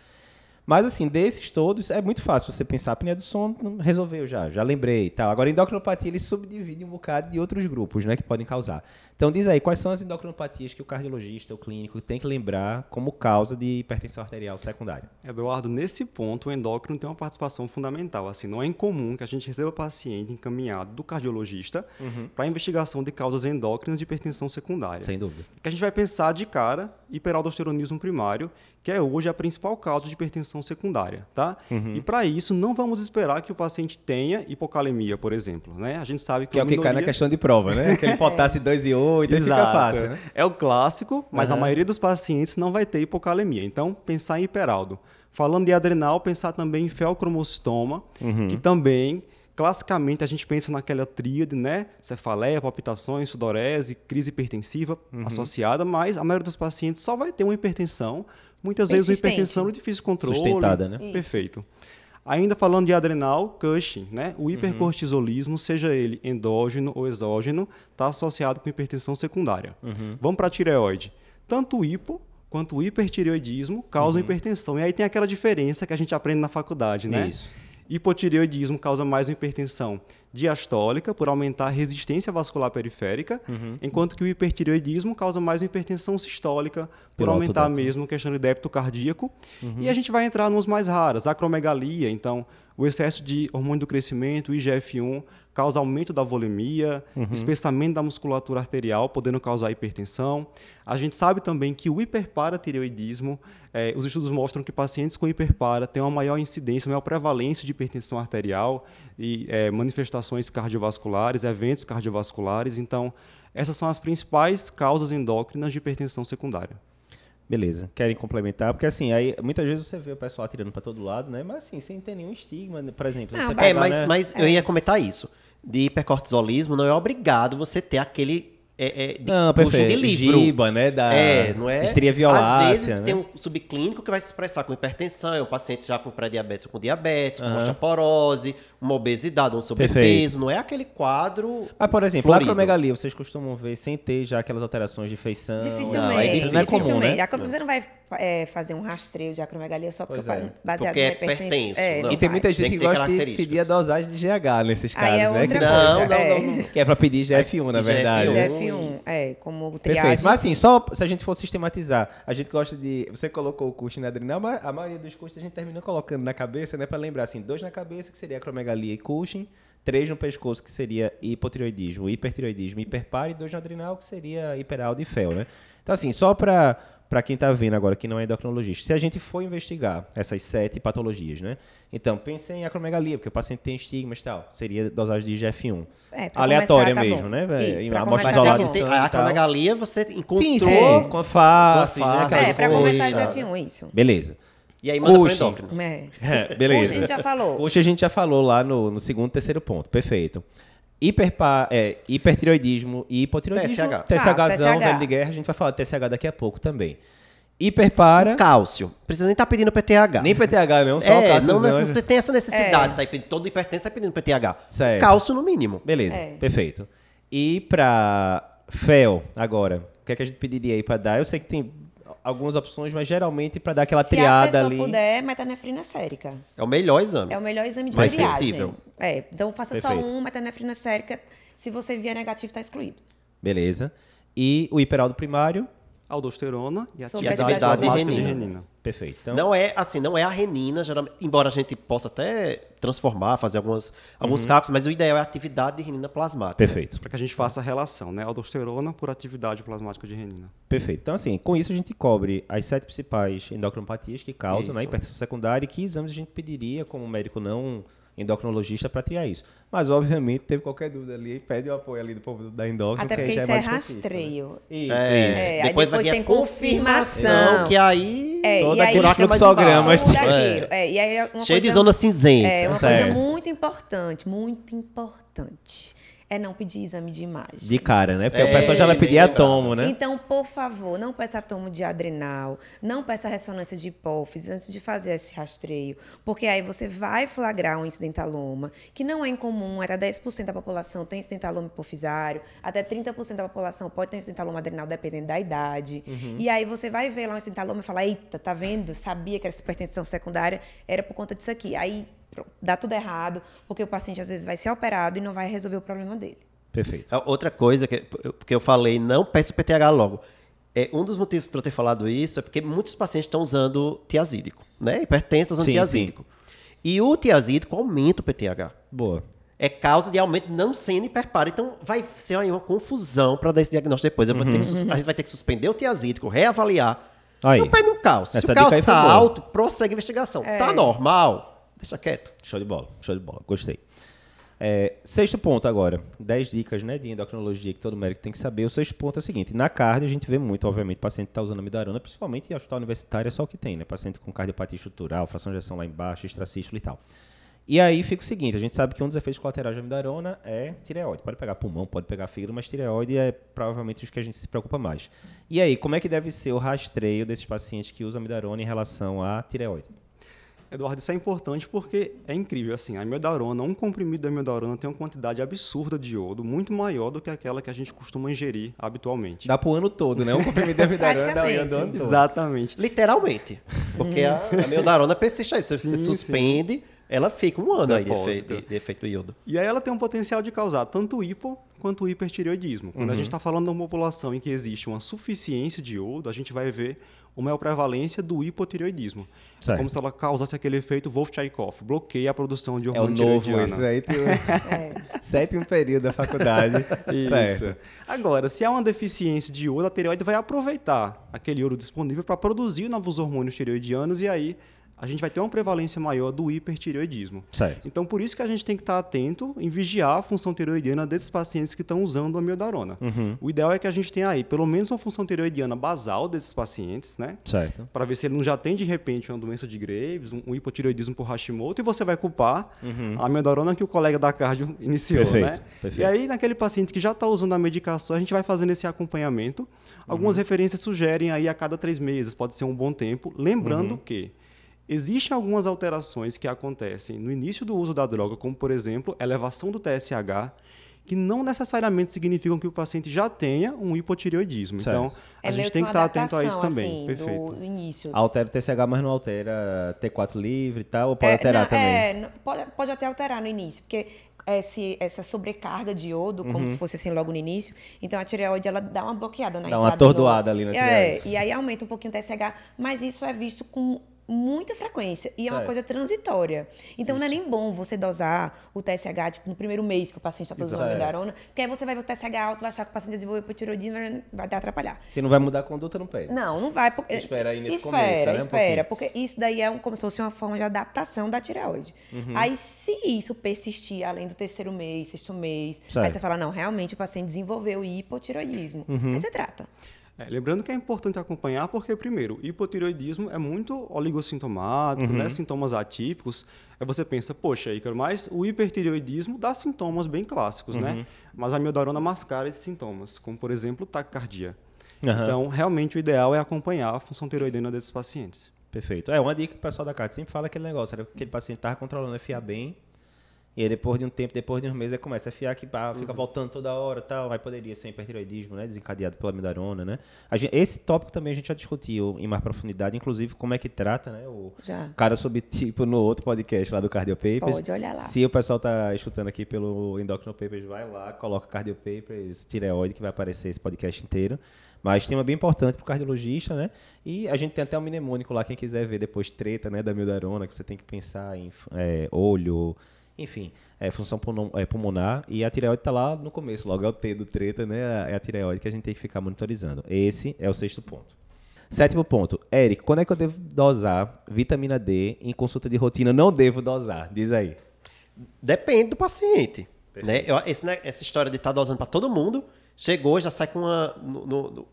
Mas, assim, desses todos, é muito fácil você pensar, apneia do sono, resolveu já, já lembrei e tal. Agora, endocrinopatia, ele subdivide um bocado de outros grupos, né, que podem causar. Então, diz aí, quais são as endocrinopatias que o cardiologista, o clínico, tem que lembrar como causa de hipertensão arterial secundária? Eduardo, nesse ponto, o endócrino tem uma participação fundamental. Assim, não é incomum que a gente receba paciente encaminhado do cardiologista para investigação de causas endócrinas de hipertensão secundária. Sem dúvida. Que a gente vai pensar de cara hiperaldosteronismo primário, que é hoje a principal causa de hipertensão secundária, tá? Uhum. E para isso não vamos esperar que o paciente tenha hipocalemia, por exemplo, né? A gente sabe que, Que é o que cai na questão de prova, né? Aquele potássio 2,8, aí fica Exato. fácil, né? É o clássico, mas a Aham. maioria dos pacientes não vai ter hipocalemia. Então, pensar em hiperaldo. Falando de adrenal, pensar também em feocromocitoma, Uhum. que também, classicamente, a gente pensa naquela tríade, né? Cefaleia, palpitações, sudorese, crise hipertensiva Uhum. associada, mas a maioria dos pacientes só vai ter uma hipertensão, muitas vezes uma hipertensão de difícil controle. Sustentada, né? Isso. Ainda falando de adrenal, Cushing, né? Uhum. O hipercortisolismo, seja ele endógeno ou exógeno, está associado com hipertensão secundária. Uhum. Vamos para a tireoide. Tanto o hipo quanto o hipertireoidismo causam Uhum. hipertensão. E aí tem aquela diferença que a gente aprende na faculdade, né? Isso. Hipotireoidismo causa mais uma hipertensão diastólica, por aumentar a resistência vascular periférica, Uhum. enquanto que o hipertireoidismo causa mais uma hipertensão sistólica, por aumentar mesmo a questão de débito cardíaco. Uhum. E a gente vai entrar nos mais raros, acromegalia, então o excesso de hormônio do crescimento, IGF-1, causa aumento da volemia, Uhum. espessamento da musculatura arterial, podendo causar hipertensão. A gente sabe também que o hiperparatireoidismo, eh, os estudos mostram que pacientes com hiperpara têm uma maior incidência, uma maior prevalência de hipertensão arterial e eh, manifestações cardiovasculares, eventos cardiovasculares. Então, essas são as principais causas endócrinas de hipertensão secundária. Beleza. Querem complementar? Porque assim, aí muitas vezes você vê o pessoal atirando pra todo lado, né? Mas assim, sem ter nenhum estigma, né? por exemplo. Não, você É, É, mas, né? mas eu ia comentar isso. De hipercortisolismo, não é obrigado você ter aquele. É, é, de Não, perfeito. de livro. Giba, né? Da É, não é? estria violácea, Às vezes né? tem um subclínico que vai se expressar com hipertensão, é um paciente já com pré-diabetes ou com diabetes, com Aham. osteoporose, uma obesidade, um sobrepeso. Perfeito. Não é aquele quadro. Mas, por exemplo, florido. acromegalia, vocês costumam ver sem ter já aquelas alterações de feição. Dificilmente. Não, é difícil. Não é comum, dificilmente. né? A- Você não vai é, fazer um rastreio de acromegalia só porque é. baseado Porque é na hipertensão. hipertenso, não. E tem vai. muita gente Tem que, que gosta de pedir a dosagem de GH nesses casos, Aí é né? Que, Não, coisa. não, é. não, não. que é pra pedir GF1, na IGF1. verdade. GF1, é, como triagem. Perfeito. Mas assim, só se a gente for sistematizar, a gente gosta de. Você colocou o custo na adrenal, mas a maioria dos custos a gente termina colocando na cabeça, né? Pra lembrar assim, dois na cabeça, que seria acromegalia e Cushing, três no pescoço, que seria hipotireoidismo, hipertireoidismo, hiperpar, e dois no adrenal, que seria hiperaldo e fel, né? Então, assim, só pra. Para quem está vendo agora que não é endocrinologista, se a gente for investigar essas sete patologias, né? Então, pense em acromegalia, porque o paciente tem estigmas e tal, seria dosagem de IGF-1. É, Aleatória começar, tá mesmo, bom. né? velho? Isso, Em uma amostra tá isolada de a sangue tal. acromegalia você encontrou. Sim, sim, com a face, Com a né? face, aquelas É, pra coisas. começar coisa. GF1, isso. Beleza. E aí manda pro Cushing. endócrino. É. É, beleza. Hoje a gente já falou. Hoje a gente já falou lá no, no segundo e terceiro ponto. Perfeito. Hiperpa, é, hipertiroidismo e hipotiroidismo. TSH. TSHzão, TSH. velho de guerra. A gente vai falar de TSH daqui a pouco também. Hiperpara. Cálcio. Precisa nem estar pedindo PTH. Nem PTH, não. Só o é, cálcio. não, não tem essa necessidade. É. de Sair pedindo, todo hipertenso sai pedindo PTH. Certo. Cálcio no mínimo. Beleza, É. perfeito. E pra FEL, agora, o que é que a gente pediria aí pra dar? Eu sei que tem algumas opções, mas geralmente pra dar aquela Se a triada pessoa ali. puder, metanefrina sérica. É o melhor exame. É o melhor exame de Mais triagem. sensível. É, então faça só Perfeito. um, metanefrina sérica. Se você vier negativo, está excluído. Beleza. E o hiperaldo primário, Aldosterona e Sobre atividade atividade de plasmática de renina. renina. perfeito. Então, Não é assim, não é a renina, geralmente, embora a gente possa até transformar, fazer algumas, alguns cálculos, mas o ideal é a atividade de renina plasmática. perfeito. Para que a gente faça a relação, né? Aldosterona por atividade plasmática de renina. Perfeito. Então, assim, com isso a gente cobre as sete principais endocrinopatias que causam Isso. né, hipertensão secundária e que exames a gente pediria como médico não endocrinologista para triar isso. Mas, obviamente, teve qualquer dúvida ali, pede o apoio ali do povo da endócrina, Até porque já isso é é específico, né? rastreio. Isso, É, isso. É, aí depois, vai depois vir tem a confirmação, confirmação. que aí É, Todo e aí, aquele buraco é. É, e aí é uma cheio de coisa- zona cinzenta. É uma Certo. coisa muito importante, muito importante. É não pedir exame de imagem. De cara, né? Porque É, o pessoal já vai pedir atomo, né? Então, por favor, não peça atomo de adrenal, não peça ressonância de hipófise antes de fazer esse rastreio, porque aí você vai flagrar um incidentaloma, que não é incomum, até 10% da população tem incidentaloma hipofisário, até 30% da população pode ter incidentaloma adrenal, dependendo da idade. E aí você vai ver lá um incidentaloma e falar, eita, tá vendo? Sabia que era hipertensão secundária, era por conta disso aqui. Aí pronto, dá tudo errado, porque o paciente às vezes vai ser operado e não vai resolver o problema dele. Perfeito. A Outra coisa que porque eu falei, não peça o PTH logo. É, um dos motivos para eu ter falado isso é porque muitos pacientes estão usando tiazídico, né? Hipertensos usando Sim, tiazídico. E o tiazídico aumenta o PTH. Boa. É causa de aumento não sendo hiperparo. Então vai ser aí uma confusão para dar esse diagnóstico depois. Eu vou ter que a gente vai ter que suspender o tiazídico, reavaliar. Aí. Não pede um cálcio. Se o cálcio está alto, prossegue a investigação. Tá normal, deixa quieto. Show de bola, show de bola. Gostei. É, sexto ponto agora. 10 dicas né, de endocrinologia que todo médico tem que saber. O sexto ponto é o seguinte: na cardio a gente vê muito, obviamente, paciente que está usando amidarona, principalmente em hospital universitário, é só o que tem, né? Paciente com cardiopatia estrutural, fração de ejeção lá embaixo, extracístole e tal. E aí fica o seguinte: a gente sabe que um dos efeitos colaterais da amidarona é tireoide. Pode pegar pulmão, pode pegar fígado, mas tireoide é provavelmente os que a gente se preocupa mais. E aí, como é que deve ser o rastreio desses pacientes que usam amidarona em relação à tireoide? Eduardo, isso é importante porque é incrível. Assim, a amiodarona, um comprimido de amiodarona tem uma quantidade absurda de iodo, muito maior do que aquela que a gente costuma ingerir habitualmente. Dá pro ano todo, né? Um comprimido de amidarona dá o ano todo. Exatamente. Literalmente. Porque a, a persiste aí. Se você Sim, sim. suspende, ela fica um ano aí de efeito, de efeito do iodo. E aí ela tem um potencial de causar tanto hipo quanto hipertireoidismo. Quando a gente está falando de uma população em que existe uma suficiência de iodo, a gente vai ver uma maior prevalência do hipotireoidismo. Certo. É como se ela causasse aquele efeito Wolff-Chaikoff, bloqueia a produção de É o hormônio novo, esse aí tem É. sétimo período da faculdade. Isso. Certo. Agora, se há uma deficiência de iodo, a tireoide vai aproveitar aquele iodo disponível para produzir novos hormônios tireoidianos e aí a gente vai ter uma prevalência maior do hipertireoidismo. Certo. Então, por isso que a gente tem que estar atento em vigiar a função tireoidiana desses pacientes que estão usando a amiodarona. Uhum. O ideal é que a gente tenha aí pelo menos uma função tireoidiana basal desses pacientes, né? Certo. Para ver se ele não já tem de repente uma doença de Graves, um, um hipotireoidismo por Hashimoto, e você vai culpar a amiodarona que o colega da cardio iniciou, Perfeito, né? perfeito. E aí, naquele paciente que já está usando a medicação, a gente vai fazendo esse acompanhamento. Algumas referências sugerem aí a cada três meses, pode ser um bom tempo. Lembrando que existem algumas alterações que acontecem no início do uso da droga, como, por exemplo, elevação do TSH, que não necessariamente significam que o paciente já tenha um hipotireoidismo. Certo. Então, a É gente meio tem que estar atento a isso também. assim, Perfeito. Do início. Altera o TSH, mas não altera T4 livre e tal, ou pode É, alterar não, também? é, pode, pode até alterar no início, porque esse, essa sobrecarga de iodo, Uhum. como se fosse assim logo no início, então a tireoide ela dá uma bloqueada na Dá uma no- atordoada ali na É, tireoide. e aí aumenta um pouquinho o TSH, mas isso é visto com muita frequência e é uma Certo. coisa transitória. Então não é nem bom você dosar o TSH tipo no primeiro mês que o paciente está Exato. amidarona, porque aí você vai ver o TSH alto, vai achar que o paciente desenvolveu hipotireoidismo, vai dar atrapalhar. Se não vai mudar a conduta, não pede. Não, não vai. Porque, Espera aí nesse espera, começo, né, um Espera, pouquinho. porque isso daí é um- como se fosse uma forma de adaptação da tireoide. Uhum. Aí, se isso persistir além do terceiro mês, sexto mês, Certo. aí você fala, não, realmente o paciente desenvolveu hipotireoidismo. Uhum. Aí você trata. É, lembrando que é importante acompanhar porque, primeiro, hipotireoidismo é muito oligossintomático, Uhum. né? sintomas atípicos. Aí você pensa, poxa, Ícaro, mas o hipertireoidismo dá sintomas bem clássicos, Uhum. né? Mas a miodarona mascara esses sintomas, como, por exemplo, taquicardia. Aham. Então, realmente, o ideal é acompanhar a função tireoidiana desses pacientes. Perfeito. É, uma dica que o pessoal da CAT sempre fala aquele negócio, era que aquele paciente estava controlando a FIA bem, e aí depois de um tempo, depois de uns meses, aí começa a FIA que pá, fica voltando toda hora tal, aí poderia ser hipertiroidismo, né, desencadeado pela amidarona, né. Gente- esse tópico também a gente já discutiu em mais profundidade, inclusive como é que trata, né, o Já. cara subtipo no outro podcast lá do Cardio Papers. Pode, olha lá. Se o pessoal tá escutando aqui pelo Endocrino Papers, vai lá, coloca Cardio Papers, tireoide, que vai aparecer esse podcast inteiro. Mas tema bem importante para o cardiologista, né? E a gente tem até um mnemônico lá, quem quiser ver depois treta, né, da mildarona, que você tem que pensar em é, olho, enfim, é, função é, pulmonar. E a tireoide está lá no começo, logo é o T do treta, né? É a tireoide que a gente tem que ficar monitorizando. Esse é o sexto ponto. Sétimo ponto. Eric, quando é que eu devo dosar vitamina D em consulta de rotina? Não devo dosar, diz aí. Depende do paciente. Né? Eu- esse ne- essa história de estar dosando para todo mundo, chegou, já sai com uma. no- no- no-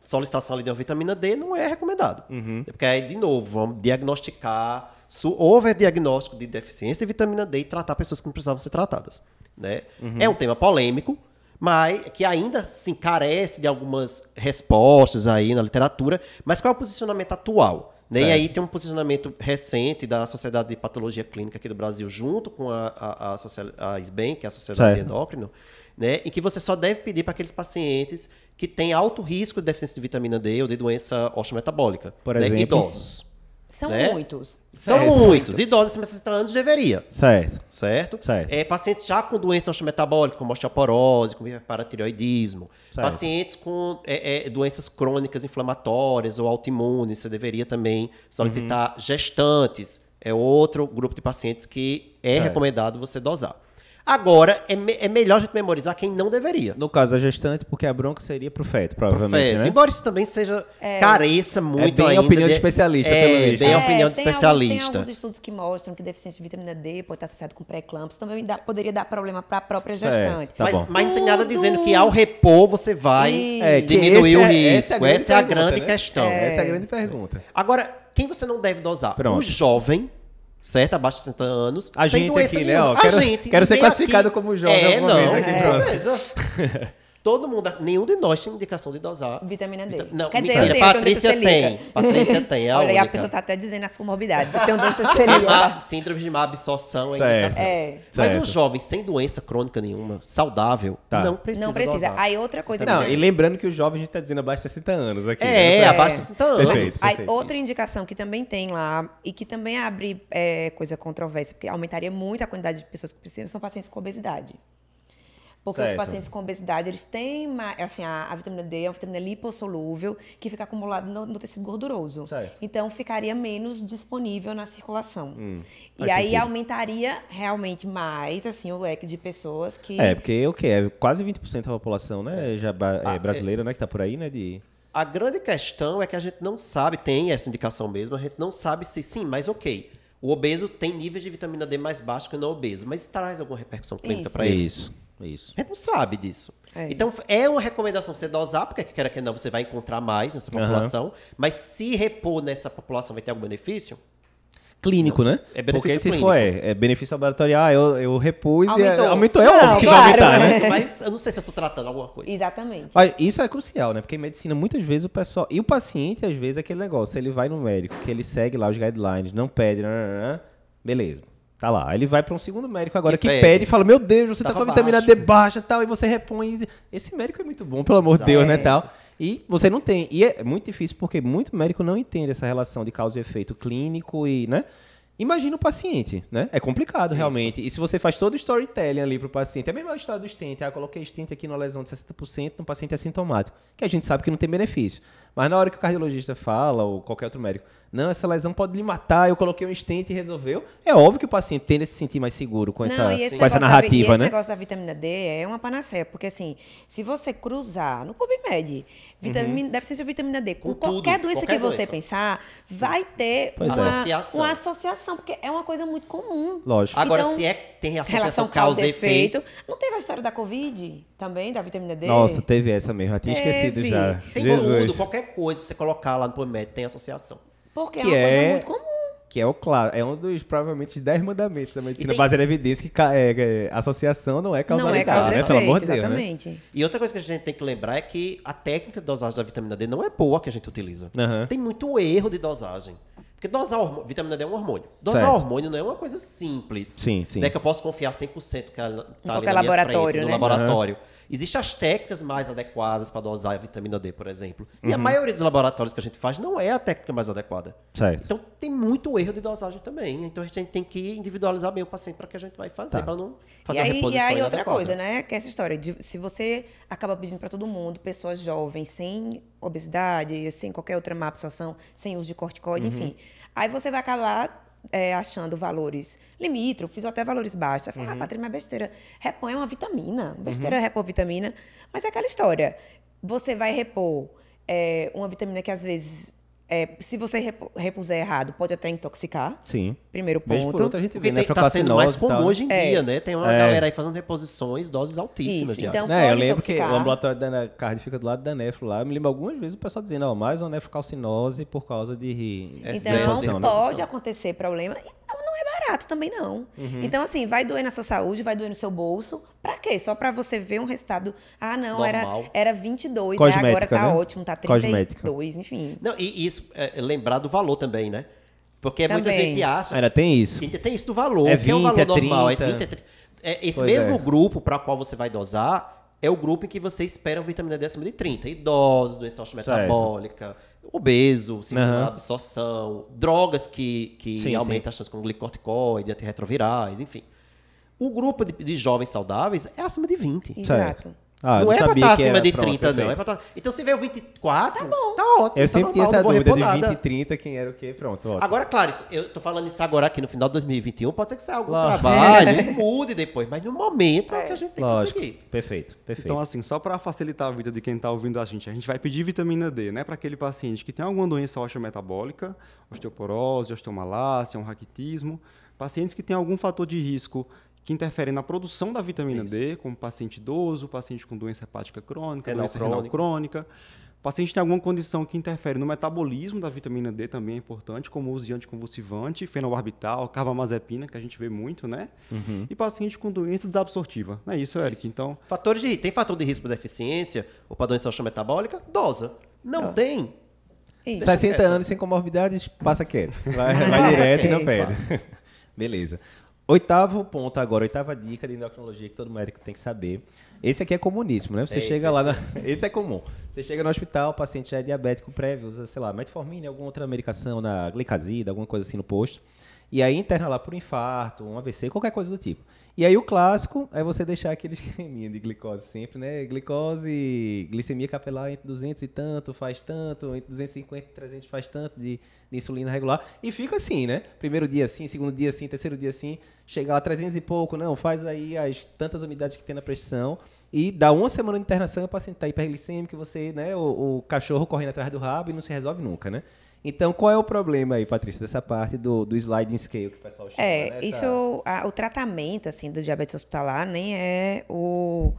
solicitação ali de uma vitamina D não é recomendado. Uhum. Porque aí, de novo, vamos diagnosticar, overdiagnóstico de deficiência de vitamina D e tratar pessoas que não precisavam ser tratadas. Né? Uhum. É um tema polêmico, mas que ainda assim carece de algumas respostas aí na literatura. Mas qual é o posicionamento atual? Né? E aí tem um posicionamento recente da Sociedade de Patologia Clínica aqui do Brasil, junto com a, a, a, a SBEM, que é a Sociedade de Certo. Endócrino, né? em que você só deve pedir para aqueles pacientes que têm alto risco de deficiência de vitamina D ou de doença osteometabólica. Por né? exemplo? Idosos. São Né? muitos. São Certo. muitos. Idosos acima de 60 anos deveria. Certo. Certo? Certo. É, pacientes já com doença osteometabólica, como osteoporose, com hiperparatireoidismo. Certo. Pacientes com é, é, doenças crônicas inflamatórias ou autoimunes, você deveria também solicitar Uhum. gestantes. É outro grupo de pacientes que é Certo. recomendado você dosar. Agora, é, me- é melhor a gente memorizar quem não deveria. No caso da gestante, porque a bronca seria pro feto, Pro provavelmente, feto. né? Embora isso também seja careça muito bem a ainda. opinião de especialista, é, pelo visto. Bem a É, opinião de tem alguns- especialista. tem alguns estudos que mostram que deficiência de vitamina D pode estar associado com pré-eclâmpsia. Também dá- poderia dar problema para a própria gestante. Tá mas, bom. mas não tem nada dizendo que ao repor você vai. É, diminuir o é- risco. Essa é a grande, pergunta, né? questão. Essa é a grande pergunta. Agora, quem você não deve dosar? Pronto. O jovem, certo? Abaixo de 60 anos, A sem gente doença aqui, né? nenhuma. Ó, quero- a gente. quero ser classificado aqui- como jovem É, não, vez aqui, com pronto. certeza. Todo mundo, nenhum de nós tem indicação de dosar. Vitamina D. Vita- Não, Quer dizer, mentira, eu tenho, eu tenho Patrícia doença tem. Patrícia tem, é a Olha, aí a única. pessoa está até dizendo as comorbidades. Eu tenho doença celíaca. Síndrome de má absorção é Certo. indicação. É. Mas Certo. um jovem sem doença crônica nenhuma, saudável, Tá. não precisa Não precisa. dosar. Aí outra coisa Não, que e lembrando que o jovem a gente tá dizendo abaixo de 60 anos aqui. É, né? abaixo de 60 anos. Perfeito. Aí, perfeito. outra indicação que também tem lá e que também abre é, coisa controversa, porque aumentaria muito a quantidade de pessoas que precisam, são pacientes com obesidade. Porque Certo. os pacientes com obesidade, eles têm, assim, a, a vitamina D é uma vitamina lipossolúvel que fica acumulada no, no tecido gorduroso. Certo. Então, ficaria menos disponível na circulação. e Hum, faz aí sentido. aumentaria realmente mais, assim, o leque de pessoas que... É, porque o quê? É quase 20% da população, né? Já ba- Ah, é brasileira, né? Que tá por aí, né? De... A grande questão é que a gente não sabe, tem essa indicação mesmo, a gente não sabe se sim, mas ok. O obeso tem níveis de vitamina D mais baixos que o não obeso, mas traz alguma repercussão clínica para ele? Isso, isso. A gente não sabe disso. É. Então, é uma recomendação você dosar, porque quer que não, você vai encontrar mais nessa população. Mas se repor nessa população vai ter algum benefício? Clínico, Não, né? é benefício Porque se clínico. for, é, é benefício laboratorial, ah, eu, eu repus Aumentou. e é, aumentou. É Não, óbvio que claro. vai aumentar, né? Mas eu não sei se eu tô tratando alguma coisa. Exatamente. Mas isso é crucial, né? Porque em medicina, muitas vezes, o pessoal. E o paciente, às vezes, é aquele negócio. Ele vai no médico, que ele segue lá os guidelines, não pede, beleza. Tá lá. Aí ele vai para um segundo médico agora que, Que pede. e fala: Meu Deus, você tá Tava com a vitamina baixo. D baixa e tal. E você repõe. Esse médico é muito bom, pelo amor de Deus, né? Tal. E você não tem. E é muito difícil porque muito médico não entende essa relação de causa e efeito clínico e, né? Imagina o paciente, né? É complicado, realmente. E se você faz todo o storytelling ali pro paciente, é a mesma história do stent. Ah, coloquei stent aqui numa lesão de 60% num paciente assintomático, que a gente sabe que não tem benefício. Mas na hora que o cardiologista fala, ou qualquer outro médico, não, essa lesão pode lhe matar, eu coloquei um stent e resolveu. É óbvio que o paciente tende a se sentir mais seguro com essa, e esse com essa negócio da e narrativa, esse né? negócio da vitamina D é uma panaceia, porque assim, se você cruzar no PubMed, vitamina, deficiência de vitamina D, com, Com tudo, qualquer doença qualquer que você doença. pensar, vai ter Pois uma é. Associação. uma associação, porque é uma coisa muito comum. Lógico. Agora, Então, se é tem associação Relação causa e efeito, Não teve a história da Covid também, da vitamina D? Nossa, teve essa mesmo. Eu tinha Teve. esquecido já. tem Jesus. tudo, qualquer coisa que você colocar lá no PubMed tem associação. Porque que é uma é- coisa muito comum. Que é o claro, é um dos provavelmente 10 mandamentos da medicina E tem- baseada em evidência que é, é, associação não é Não é causalidade, causa né? efeito, Pelo amor de Deus, né? exatamente. E outra coisa que a gente tem que lembrar é que a técnica de dosagem da vitamina D não é boa que a gente utiliza. Aham. Tem muito erro de dosagem. Porque dosar vitamina D é um hormônio. Dosar Certo. hormônio não é uma coisa simples. Sim, sim. Não é que eu posso confiar 100% que ela tá ali na minha laboratório, frente, no né? laboratório. Existem as técnicas mais adequadas para dosar a vitamina D, por exemplo. E Uhum. a maioria dos laboratórios que a gente faz não é a técnica mais adequada. Certo. Então tem muito erro de dosagem também. Então a gente tem que individualizar bem o paciente para que a gente vai fazer, Tá. para não fazer e uma aí, reposição e aí outra coisa, né? Que é essa história de se você acaba pedindo para todo mundo, pessoas jovens, sem obesidade, sem qualquer outra má absorção, sem uso de corticoide, enfim. Aí você vai acabar é, achando valores limítrofes ou até valores baixos. Você vai falar, ah, Patrícia, mas besteira. Repõe uma vitamina. Besteira é repor vitamina. Mas é aquela história. Você vai repor é, uma vitamina que às vezes é, se você repu- repuser errado, pode até intoxicar. Sim. Primeiro Vez por ponto. outra a gente Porque vê, né? tem, tá sendo mais comum hoje em É. dia, né? Tem uma É. galera aí fazendo reposições, doses altíssimas Isso, de então- água. Né, eu lembro que intoxicar. o ambulatório da Ana Card fica do lado da nefro lá. Eu me lembro algumas vezes o pessoal dizendo, ó, mais uma nefrocalcinose por causa de É Então, Excesso pode acontecer problema. E é barato também, não. Uhum. Então, assim, vai doer na sua saúde, vai doer no seu bolso. Pra quê? Só pra você ver um resultado. Ah, não, era, Normal. era 22, aí agora tá né? ótimo, tá 32, Cosmética. enfim. Não, e isso, é, lembrar do valor também, né? Porque muita Também. gente acha. Ainda tem isso. Tem, isso do valor. É que é o 20, valor é normal. 30. É 20, é 30. É, esse Pois mesmo é. grupo para qual você vai dosar é o grupo em que você espera uma vitamina D acima de 30. Idosos, doença metabólica, obeso, síndrome da absorção, drogas que, que Sim, aumentam a chance como glicorticoide, antirretrovirais, enfim. O grupo de, de jovens saudáveis é acima de 20. Exato. Ah, não, é pra sabia estar que acima de pronto, 30, não. perfeito. É pra tá- Então, se veio 24, tá bom. Tá ótimo. Eu tá sempre tinha normal, essa não vou dúvida de nada. 20 e 30, quem era o quê? Pronto, ótimo. Agora, claro, isso- eu tô falando isso agora aqui no final de 2021, pode ser que saia algum Lógico. trabalho, e mude depois, mas no momento é, o que a gente tem que Lógico, seguir. perfeito, perfeito. Então, assim, só para facilitar a vida de quem está ouvindo a gente, a gente vai pedir vitamina D, né, para aquele paciente que tem alguma doença osteometabólica, osteoporose, osteomalácia, um raquitismo, pacientes que têm algum fator de risco que interfere na produção da vitamina D, como paciente idoso, paciente com doença hepática crônica, Renal doença renal crônica. Paciente tem alguma condição que interfere no metabolismo da vitamina D também é importante, como o uso de anticonvulsivante, fenobarbital, carbamazepina, que a gente vê muito, né? E paciente com doença desabsortiva. Não é isso, Eric? Então, Fatores de, tem fator de risco para deficiência ou para doença metabólica? Dosa. Não tem. Isso. 60 quieto. anos sem comorbidades, passa quieto. Vai, vai direto e não perde. Beleza. Oitavo ponto agora, oitava dica de endocrinologia que todo médico tem que saber. Esse aqui é comuníssimo, né? Você Eita, chega lá, na... esse esse é comum. Você chega no hospital, o paciente já é diabético prévio, usa, sei lá, metformina, alguma outra medicação na glicazida, alguma coisa assim no posto. E aí interna lá por um infarto, um AVC, qualquer coisa do tipo. E aí o clássico é você deixar aquele esqueminha de glicose sempre, né? Glicose, glicemia capilar entre 200 e tanto faz tanto, entre 250 e 300 faz tanto de, de insulina regular. E fica assim, né? Primeiro dia assim, segundo dia assim, terceiro dia assim, chega lá 300 e pouco, não, faz aí as tantas unidades que tem na pressão. E dá uma semana de internação o paciente está hiperglicêmico, você, né? O, o cachorro correndo atrás do rabo e não se resolve nunca, né? Então, qual é o problema aí, Patrícia, dessa parte do, do sliding scale que o pessoal chama? É, né? isso, a- o tratamento, assim, do diabetes hospitalar nem é o,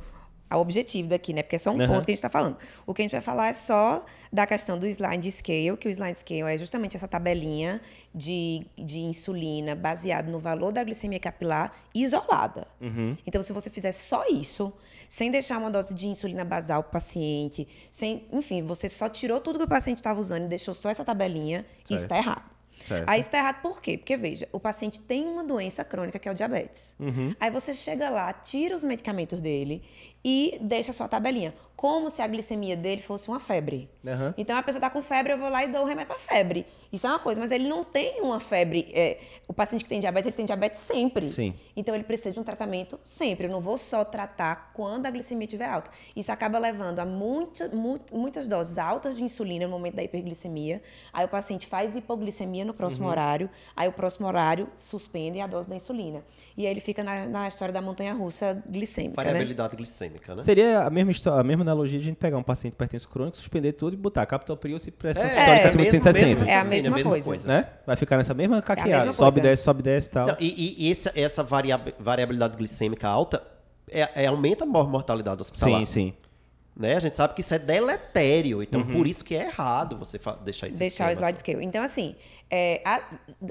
a objetivo daqui, né? Porque é só um Aham. ponto que a gente está falando. O que a gente vai falar é só da questão do slide scale, que o slide scale é justamente essa tabelinha de, de insulina baseada no valor da glicemia capilar isolada. Uhum. Então, se você fizer só isso, sem deixar uma dose de insulina basal para o paciente, sem, enfim, você só tirou tudo que o paciente estava usando e deixou só essa tabelinha, isso Certo. está errado. Certo. Aí está errado por quê? Porque, veja, o paciente tem uma doença crônica que é o diabetes. Uhum. Aí você chega lá, tira os medicamentos dele e deixa só a tabelinha. Como se a glicemia dele fosse uma febre. Aham. Então a pessoa está com febre, eu vou lá e dou o remédio para febre. Isso é uma coisa, mas ele não tem uma febre. é, o paciente que tem diabetes, ele tem diabetes sempre. Sim. Então ele precisa de um tratamento sempre. Eu não vou só tratar quando a glicemia estiver alta. Isso acaba levando a muita, mu- muitas doses altas de insulina no momento da hiperglicemia. Aí o paciente faz hipoglicemia no próximo Uhum. horário. Aí o próximo horário suspende a dose da insulina. E aí ele fica na, na história da montanha russa glicêmica. Né? Variabilidade glicêmica, né? Seria a mesma, a mesma analogia de a gente pegar um paciente hipertenso crônico, suspender tudo e botar captopril se pressão É, sistólica é, acima de mesmo- 160. mesmo É a raciocínio, mesma coisa. Né? Vai ficar nessa mesma caqueada. mesma sobe, coisa. desce, sobe, desce e tal. Não, e e- e essa, essa variab- variabilidade glicêmica alta é, é- aumenta a mor- mortalidade hospitalar. sim, sim. Né? A gente sabe que isso é deletério, então por isso que é errado você deixar esse deixar o esquema. slide scale. Então, assim, é, a-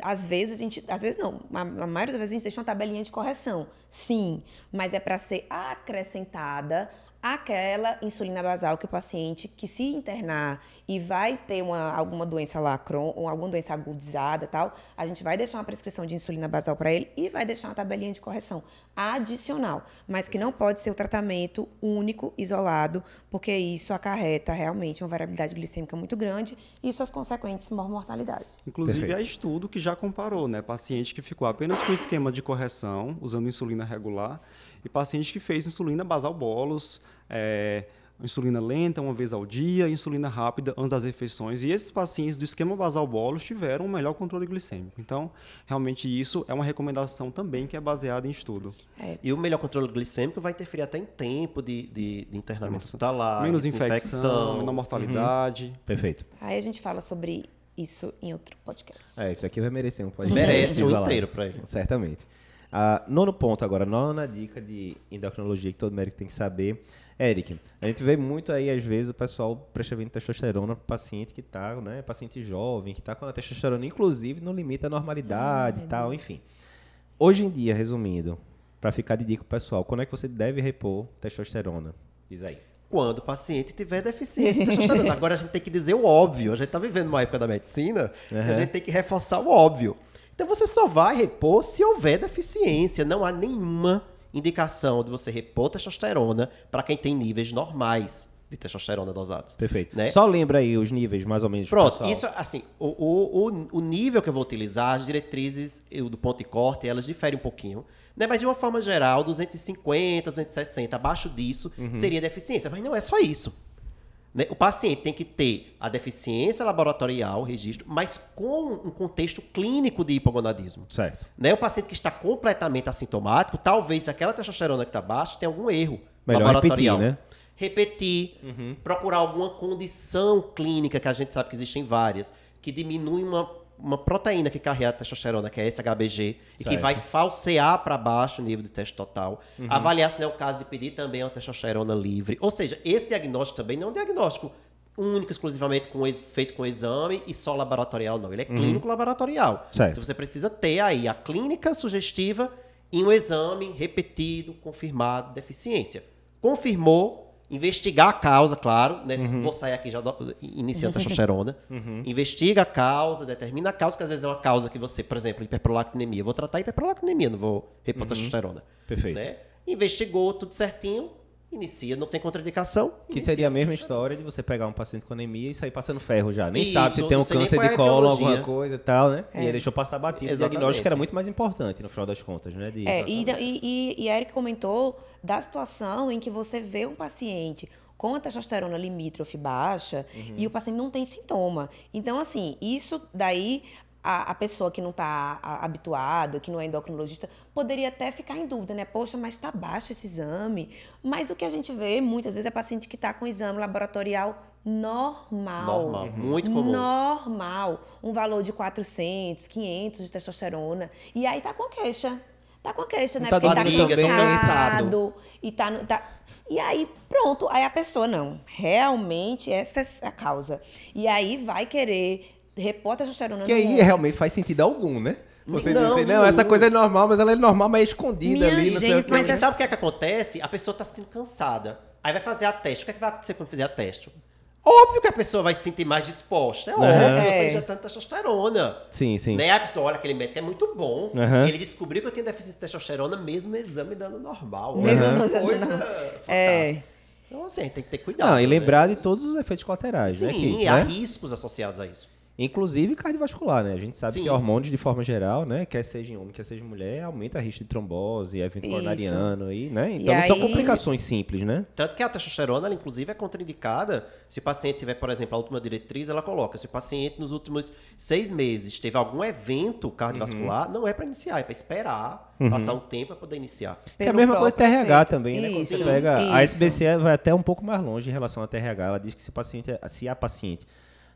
às vezes a gente. Às vezes não, a, a maioria das vezes a gente deixa uma tabelinha de correção. Sim, mas é para ser acrescentada aquela insulina basal que o paciente que se internar e vai ter uma, alguma doença lá, ou alguma doença agudizada e tal, a gente vai deixar uma prescrição de insulina basal para ele e vai deixar uma tabelinha de correção adicional, mas que não pode ser o tratamento único, isolado, porque isso acarreta realmente uma variabilidade glicêmica muito grande e suas consequentes mortalidade. Inclusive, Perfeito. há estudo que já comparou, né? Paciente que ficou apenas com esquema de correção, usando insulina regular, e paciente que fez insulina basal bolos, é, insulina lenta uma vez ao dia, insulina rápida antes das refeições. E esses pacientes do esquema basal bolos tiveram um melhor controle glicêmico. Então, realmente, isso é uma recomendação também que é baseada em estudo. E o melhor controle glicêmico vai interferir até em tempo de, de, de internamento hospitalar, Menos de infecção, menor mortalidade. Perfeito. Aí a gente fala sobre isso em outro podcast. É, isso aqui vai merecer um podcast. Merece um inteiro pra ele. Certamente. Ah, nono ponto agora, nona dica de endocrinologia que todo médico tem que saber. Eric, a gente vê muito aí, às vezes, o pessoal prescrevendo testosterona para paciente que está, né, paciente jovem, que está com a testosterona, inclusive, no limite da normalidade e tal, enfim. Hoje em dia, resumindo, para ficar de dica pessoal, quando é que você deve repor testosterona? Diz aí. Quando o paciente tiver deficiência de testosterona. Agora a gente tem que dizer o óbvio. A gente está vivendo uma época da medicina que a Uhum. gente tem que reforçar o óbvio. Então você só vai repor se houver deficiência. Não há nenhuma indicação de você repor testosterona para quem tem níveis normais de testosterona dosados. Perfeito. Né? Só lembra aí os níveis, mais ou menos. pro Pronto, pessoal. isso assim, o, o, o, o nível que eu vou utilizar, as diretrizes eu, do ponto de corte, elas diferem um pouquinho. Né? Mas de uma forma geral, 250, 260, abaixo disso, Uhum. seria deficiência. Mas não é só isso. Né? O paciente tem que ter a deficiência laboratorial, registro, mas com um contexto clínico de hipogonadismo. Certo. Né? O paciente que está completamente assintomático, talvez aquela testosterona que está baixa tenha algum erro Melhor laboratorial. repetir, né? Repetir, Uhum. procurar alguma condição clínica, que a gente sabe que existem várias, que diminui uma, uma proteína que carrega a testosterona, que é SHBG, e que Certo. Uhum. vai falsear para baixo o nível de teste total. Avaliar se não é o caso de pedir também uma testosterona livre. Ou seja, esse diagnóstico também não é um diagnóstico único, exclusivamente com feito com exame e só laboratorial, não. Ele é clínico laboratorial. Uhum. Certo. Então você precisa ter aí a clínica sugestiva e um exame repetido, confirmado, deficiência. Confirmou, investigar a causa, claro, né? Uhum. Vou sair aqui já do, iniciando testosterona. Investiga a causa, determina a causa, que às vezes é uma causa que você, por exemplo, hiperprolactinemia. Eu vou tratar hiperprolactinemia, não vou repor testosterona. Uhum. Perfeito. Né? Investigou tudo certinho, inicia, não tem contraindicação. Que inicia seria a mesma história de você pegar um paciente com anemia e sair passando ferro já. Nem Isso, sabe se tem não um câncer é de a colo, alguma coisa e tal, né? É. E aí deixou passar batido. O diagnóstico era muito mais importante, no final das contas, né? De... É, e, e, e, e Eric comentou da situação em que você vê um paciente com a testosterona limítrofe baixa e o paciente não tem sintoma. Então, assim, isso daí a, a pessoa que não está habituada, que não é endocrinologista, poderia até ficar em dúvida, né? Poxa, mas está baixo esse exame. Mas o que a gente vê muitas vezes é paciente que está com exame laboratorial normal. Normal, muito comum. Normal. Um valor de 400, 500 de testosterona. E aí tá com a queixa. Tá com a queixa, né? Tá Porque tá também. cansado. E, tá, tá... e aí, pronto. Aí a pessoa, não. Realmente, essa é a causa. E aí vai querer repor a testosterona Que no aí realmente faz sentido algum, né? Você Não, dizer, não, essa coisa é normal, mas ela é normal, mas é escondida Minha ali, não sei o gente, que. Mas Mas você é- sabe o que é que acontece? A pessoa está se sentindo cansada. Aí vai fazer a teste. O que é que vai acontecer quando fizer a teste? Óbvio que a pessoa vai se sentir mais disposta. É óbvio, É. você está injetando testosterona. Sim, sim. Né? A pessoa, olha, aquele médico é muito bom. Aham. Ele descobriu que eu tinha deficiência de testosterona, mesmo o exame dando normal. Mesmo É uma não dando coisa normal. É. Então, assim, a gente tem que ter cuidado. Não, e né? lembrar de todos os efeitos colaterais, né? Sim, que, há né? riscos associados a isso. Inclusive cardiovascular, né? A gente sabe Sim. que hormônios, de forma geral, né? Quer seja em homem, quer seja em mulher, aumenta risco de trombose, evento coronariano e, né? E Então não são aí- complicações simples, né? Tanto que a testosterona, ela, inclusive, é contraindicada se o paciente tiver, por exemplo, a última diretriz, ela coloca, se o paciente nos últimos seis meses teve algum evento cardiovascular, não é para iniciar, é para esperar passar um tempo para poder iniciar. Que é a mesma coisa TRH também, né? Quando Isso, você pega. A isso. SBC vai até um pouco mais longe em relação à TRH. Ela diz que se, o paciente, é- se a paciente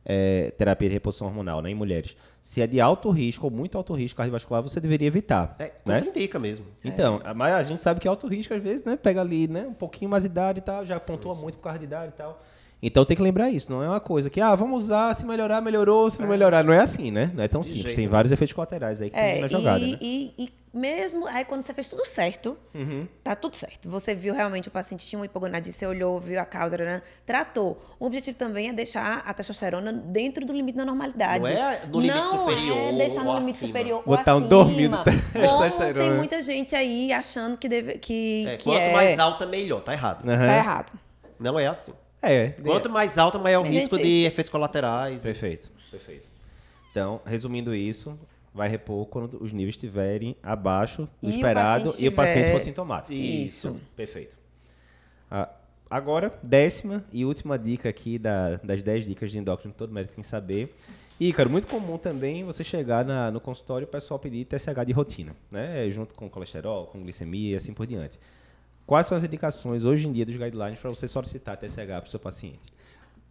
é, terapia de reposição hormonal né, em mulheres, se é de alto risco ou muito alto risco cardiovascular, você deveria evitar. É, né? contraindica mesmo. Então, mas a gente sabe que alto risco, às vezes, né? Pega ali, né? Um pouquinho mais de idade e tal, já pontua muito por causa de idade e tal. Então tem que lembrar isso, não é uma coisa que, ah, vamos usar, se melhorar, melhorou, se não melhorar. Não é assim, né? Não é tão De simples. jeito Tem vários efeitos colaterais aí que tem É, na jogada, e, né? e, e mesmo aí quando você fez tudo certo, Uhum. tá tudo certo. Você viu realmente o paciente tinha uma hipogonadismo, você olhou, viu a causa, né, tratou. O objetivo também é deixar a testosterona dentro do limite da normalidade. Não é no limite Não superior é deixar no ou limite acima. superior Botar ou um dormido Como testosterona. tem muita gente aí achando que deve que, É, que quanto é. mais alta, melhor. Tá errado. Aham. Tá errado. Não é assim. É, Quanto mais alta, maior o risco gente, de efeitos colaterais. Perfeito, perfeito. Então, resumindo isso, vai repor quando os níveis estiverem abaixo do E o esperado paciente e o paciente for sintomático. Isso. Perfeito. Ah, agora, décima e última dica aqui da- das 10 dicas de endócrino que todo médico tem que saber. Ícaro, muito comum também você chegar na- no consultório e o pessoal pedir TSH de rotina, né? Junto com colesterol, com glicemia e assim por diante. Quais são as indicações hoje em dia dos guidelines para você solicitar TSH para o seu paciente?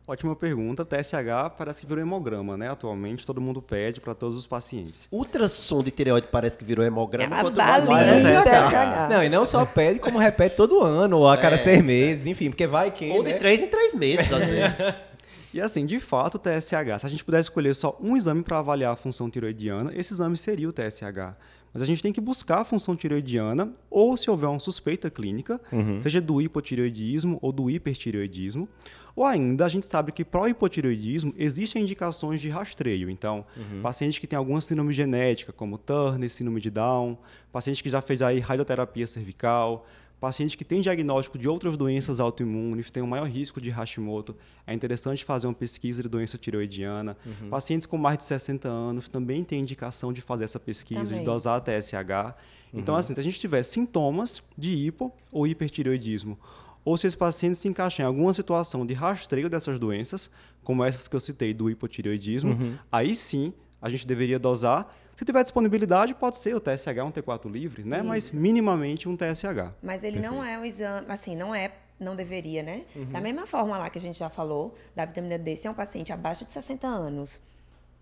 Ótima pergunta. TSH parece que virou hemograma, né? Atualmente todo mundo pede para todos os pacientes. Ultrassom de tireoide parece que virou hemograma. É a quanto mais é do TSH. Não, e não só pede, como repete todo ano, ou a cada seis meses, enfim, porque vai que. Ou de né? três em três meses, às vezes. E assim, de fato, o TSH, se a gente pudesse escolher só um exame para avaliar a função tiroidiana, esse exame seria o TSH. Mas a gente tem que buscar a função tiroidiana, ou se houver uma suspeita clínica, seja do hipotireoidismo ou do hipertireoidismo, ou ainda a gente sabe que para o hipotireoidismo existem indicações de rastreio. Então, paciente que tem alguma síndrome genética, como Turner, síndrome de Down, paciente que já fez aí radioterapia cervical, Paciente que tem diagnóstico de outras doenças autoimunes, tem um maior risco de Hashimoto, é interessante fazer uma pesquisa de doença tiroidiana. Pacientes com mais de 60 anos também têm indicação de fazer essa pesquisa, Também. de dosar a TSH. Então, assim, se a gente tiver sintomas de hipo ou hipertireoidismo, ou se esse paciente se encaixar em alguma situação de rastreio dessas doenças, como essas que eu citei do hipotireoidismo, aí sim a gente deveria dosar. Se tiver disponibilidade, pode ser o TSH, um T4 livre, né? Mas minimamente um TSH. Mas ele não é um exame, assim, não é, não deveria, né? Uhum. Da mesma forma lá que a gente já falou, da vitamina D, se é um paciente abaixo de 60 anos,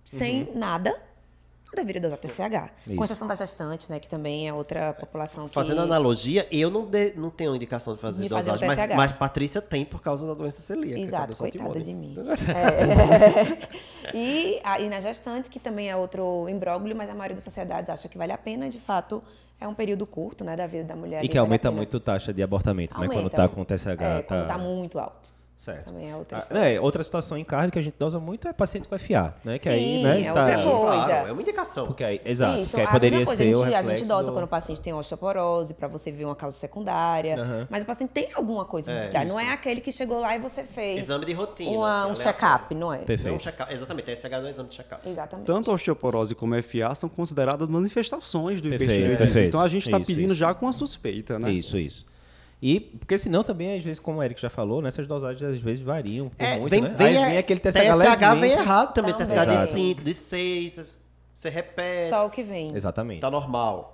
sem Uhum. nada, não deveria dosar TSH. Isso. Com exceção da gestante, né? Que também é outra população que... Fazendo analogia, eu não, de- não tenho indicação de fazer De fazer dosagem, mas, TSH. mas Patrícia tem por causa da doença celíaca. é Exato, coitada de mim. É. e, aí na gestante, que também é outro imbróglio, mas a maioria das sociedades acha que vale a pena, de fato, é um período curto, né, da vida da mulher. E que vale aumenta pena. muito a taxa de abortamento, né? Quando Aumenta. tá com o TSH. É, tá... quando tá muito alto. Certo. Também é outra Ah, história. né, outra situação em carne que a gente dosa muito é paciente com FA, né? Que Sim, aí, né, é tá- outra coisa. Claro, é uma indicação. Porque aí, exato, Isso, que aí a poderia coisa, ser a o gente, a gente dosa do- quando o paciente tem osteoporose, pra você ver uma causa secundária. Aham. Mas o paciente tem alguma coisa hereditária. Não é aquele que chegou lá e você fez Exame de rotina. uma- assim, um check-up, não é? Não, um Perfeito. check-up. Exatamente, TSH não é um exame de check-up. Exatamente. Tanto a osteoporose como a FA são consideradas manifestações do Perfeito, hipertireoidismo. perfeito. Então a gente está Isso, pedindo isso. já com a suspeita, né? Isso, isso. E, porque senão também, às vezes, como o Eric já falou, né, essas dosagens às vezes variam por É, muito, vem, né? vem, Aí é- vem aquele TSH, TSH vem errado também. Também. TSH de Exato. 5, de 6, você repete. Só o que vem. Exatamente. Tá normal.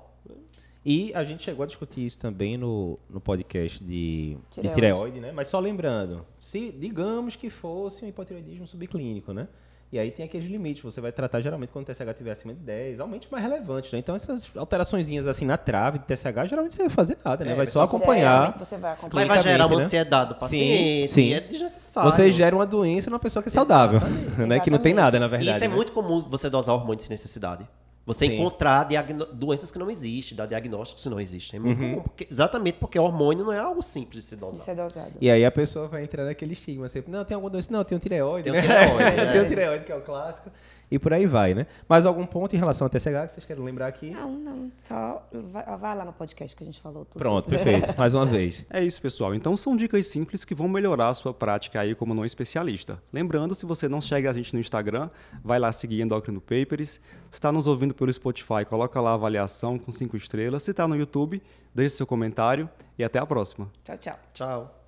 E a gente chegou a discutir isso também no, no podcast de de Tireoide. tireoide, né? Mas só lembrando, se digamos que fosse um hipotireoidismo subclínico, né? E aí tem aqueles limites, você vai tratar geralmente quando o TSH estiver acima de 10, aumentos mais relevantes, né? Então essas alteraçõezinhas assim na trave de TSH, geralmente você vai fazer nada, né? É, vai só acompanhar. Você vai acompanhar. Mas vai gerar uma né? ansiedade do paciente. Sim, sim. É desnecessário. Você gera uma doença numa pessoa que é saudável, né? Que não tem Exatamente. nada, na E verdade. isso é né? muito comum você dosar hormônio sem necessidade. Você Sim. encontrar doenças que não existem, dar diagnósticos que não existem. É muito Uhum. comum, porque- exatamente porque hormônio não é algo simples de se de dosar. ser dosado. E aí a pessoa vai entrar naquele estigma sempre, não, tem alguma doença? Não, tem um tireoide, Tem um né? tireoide, né? tem um tireoide, que é o clássico. E por aí vai, né? Mais algum ponto em relação ao TSH que vocês querem lembrar aqui? Não, não. Só vai, vai lá no podcast que a gente falou tudo. Pronto, perfeito. Mais uma vez. É isso, pessoal. Então são dicas simples que vão melhorar a sua prática aí como não especialista. Lembrando, se você não segue a gente no Instagram, vai lá seguir Endocrino Papers. Se está nos ouvindo pelo Spotify, coloca lá a avaliação com cinco estrelas. Se está no YouTube, deixe seu comentário e até a próxima. Tchau. Tchau. Tchau.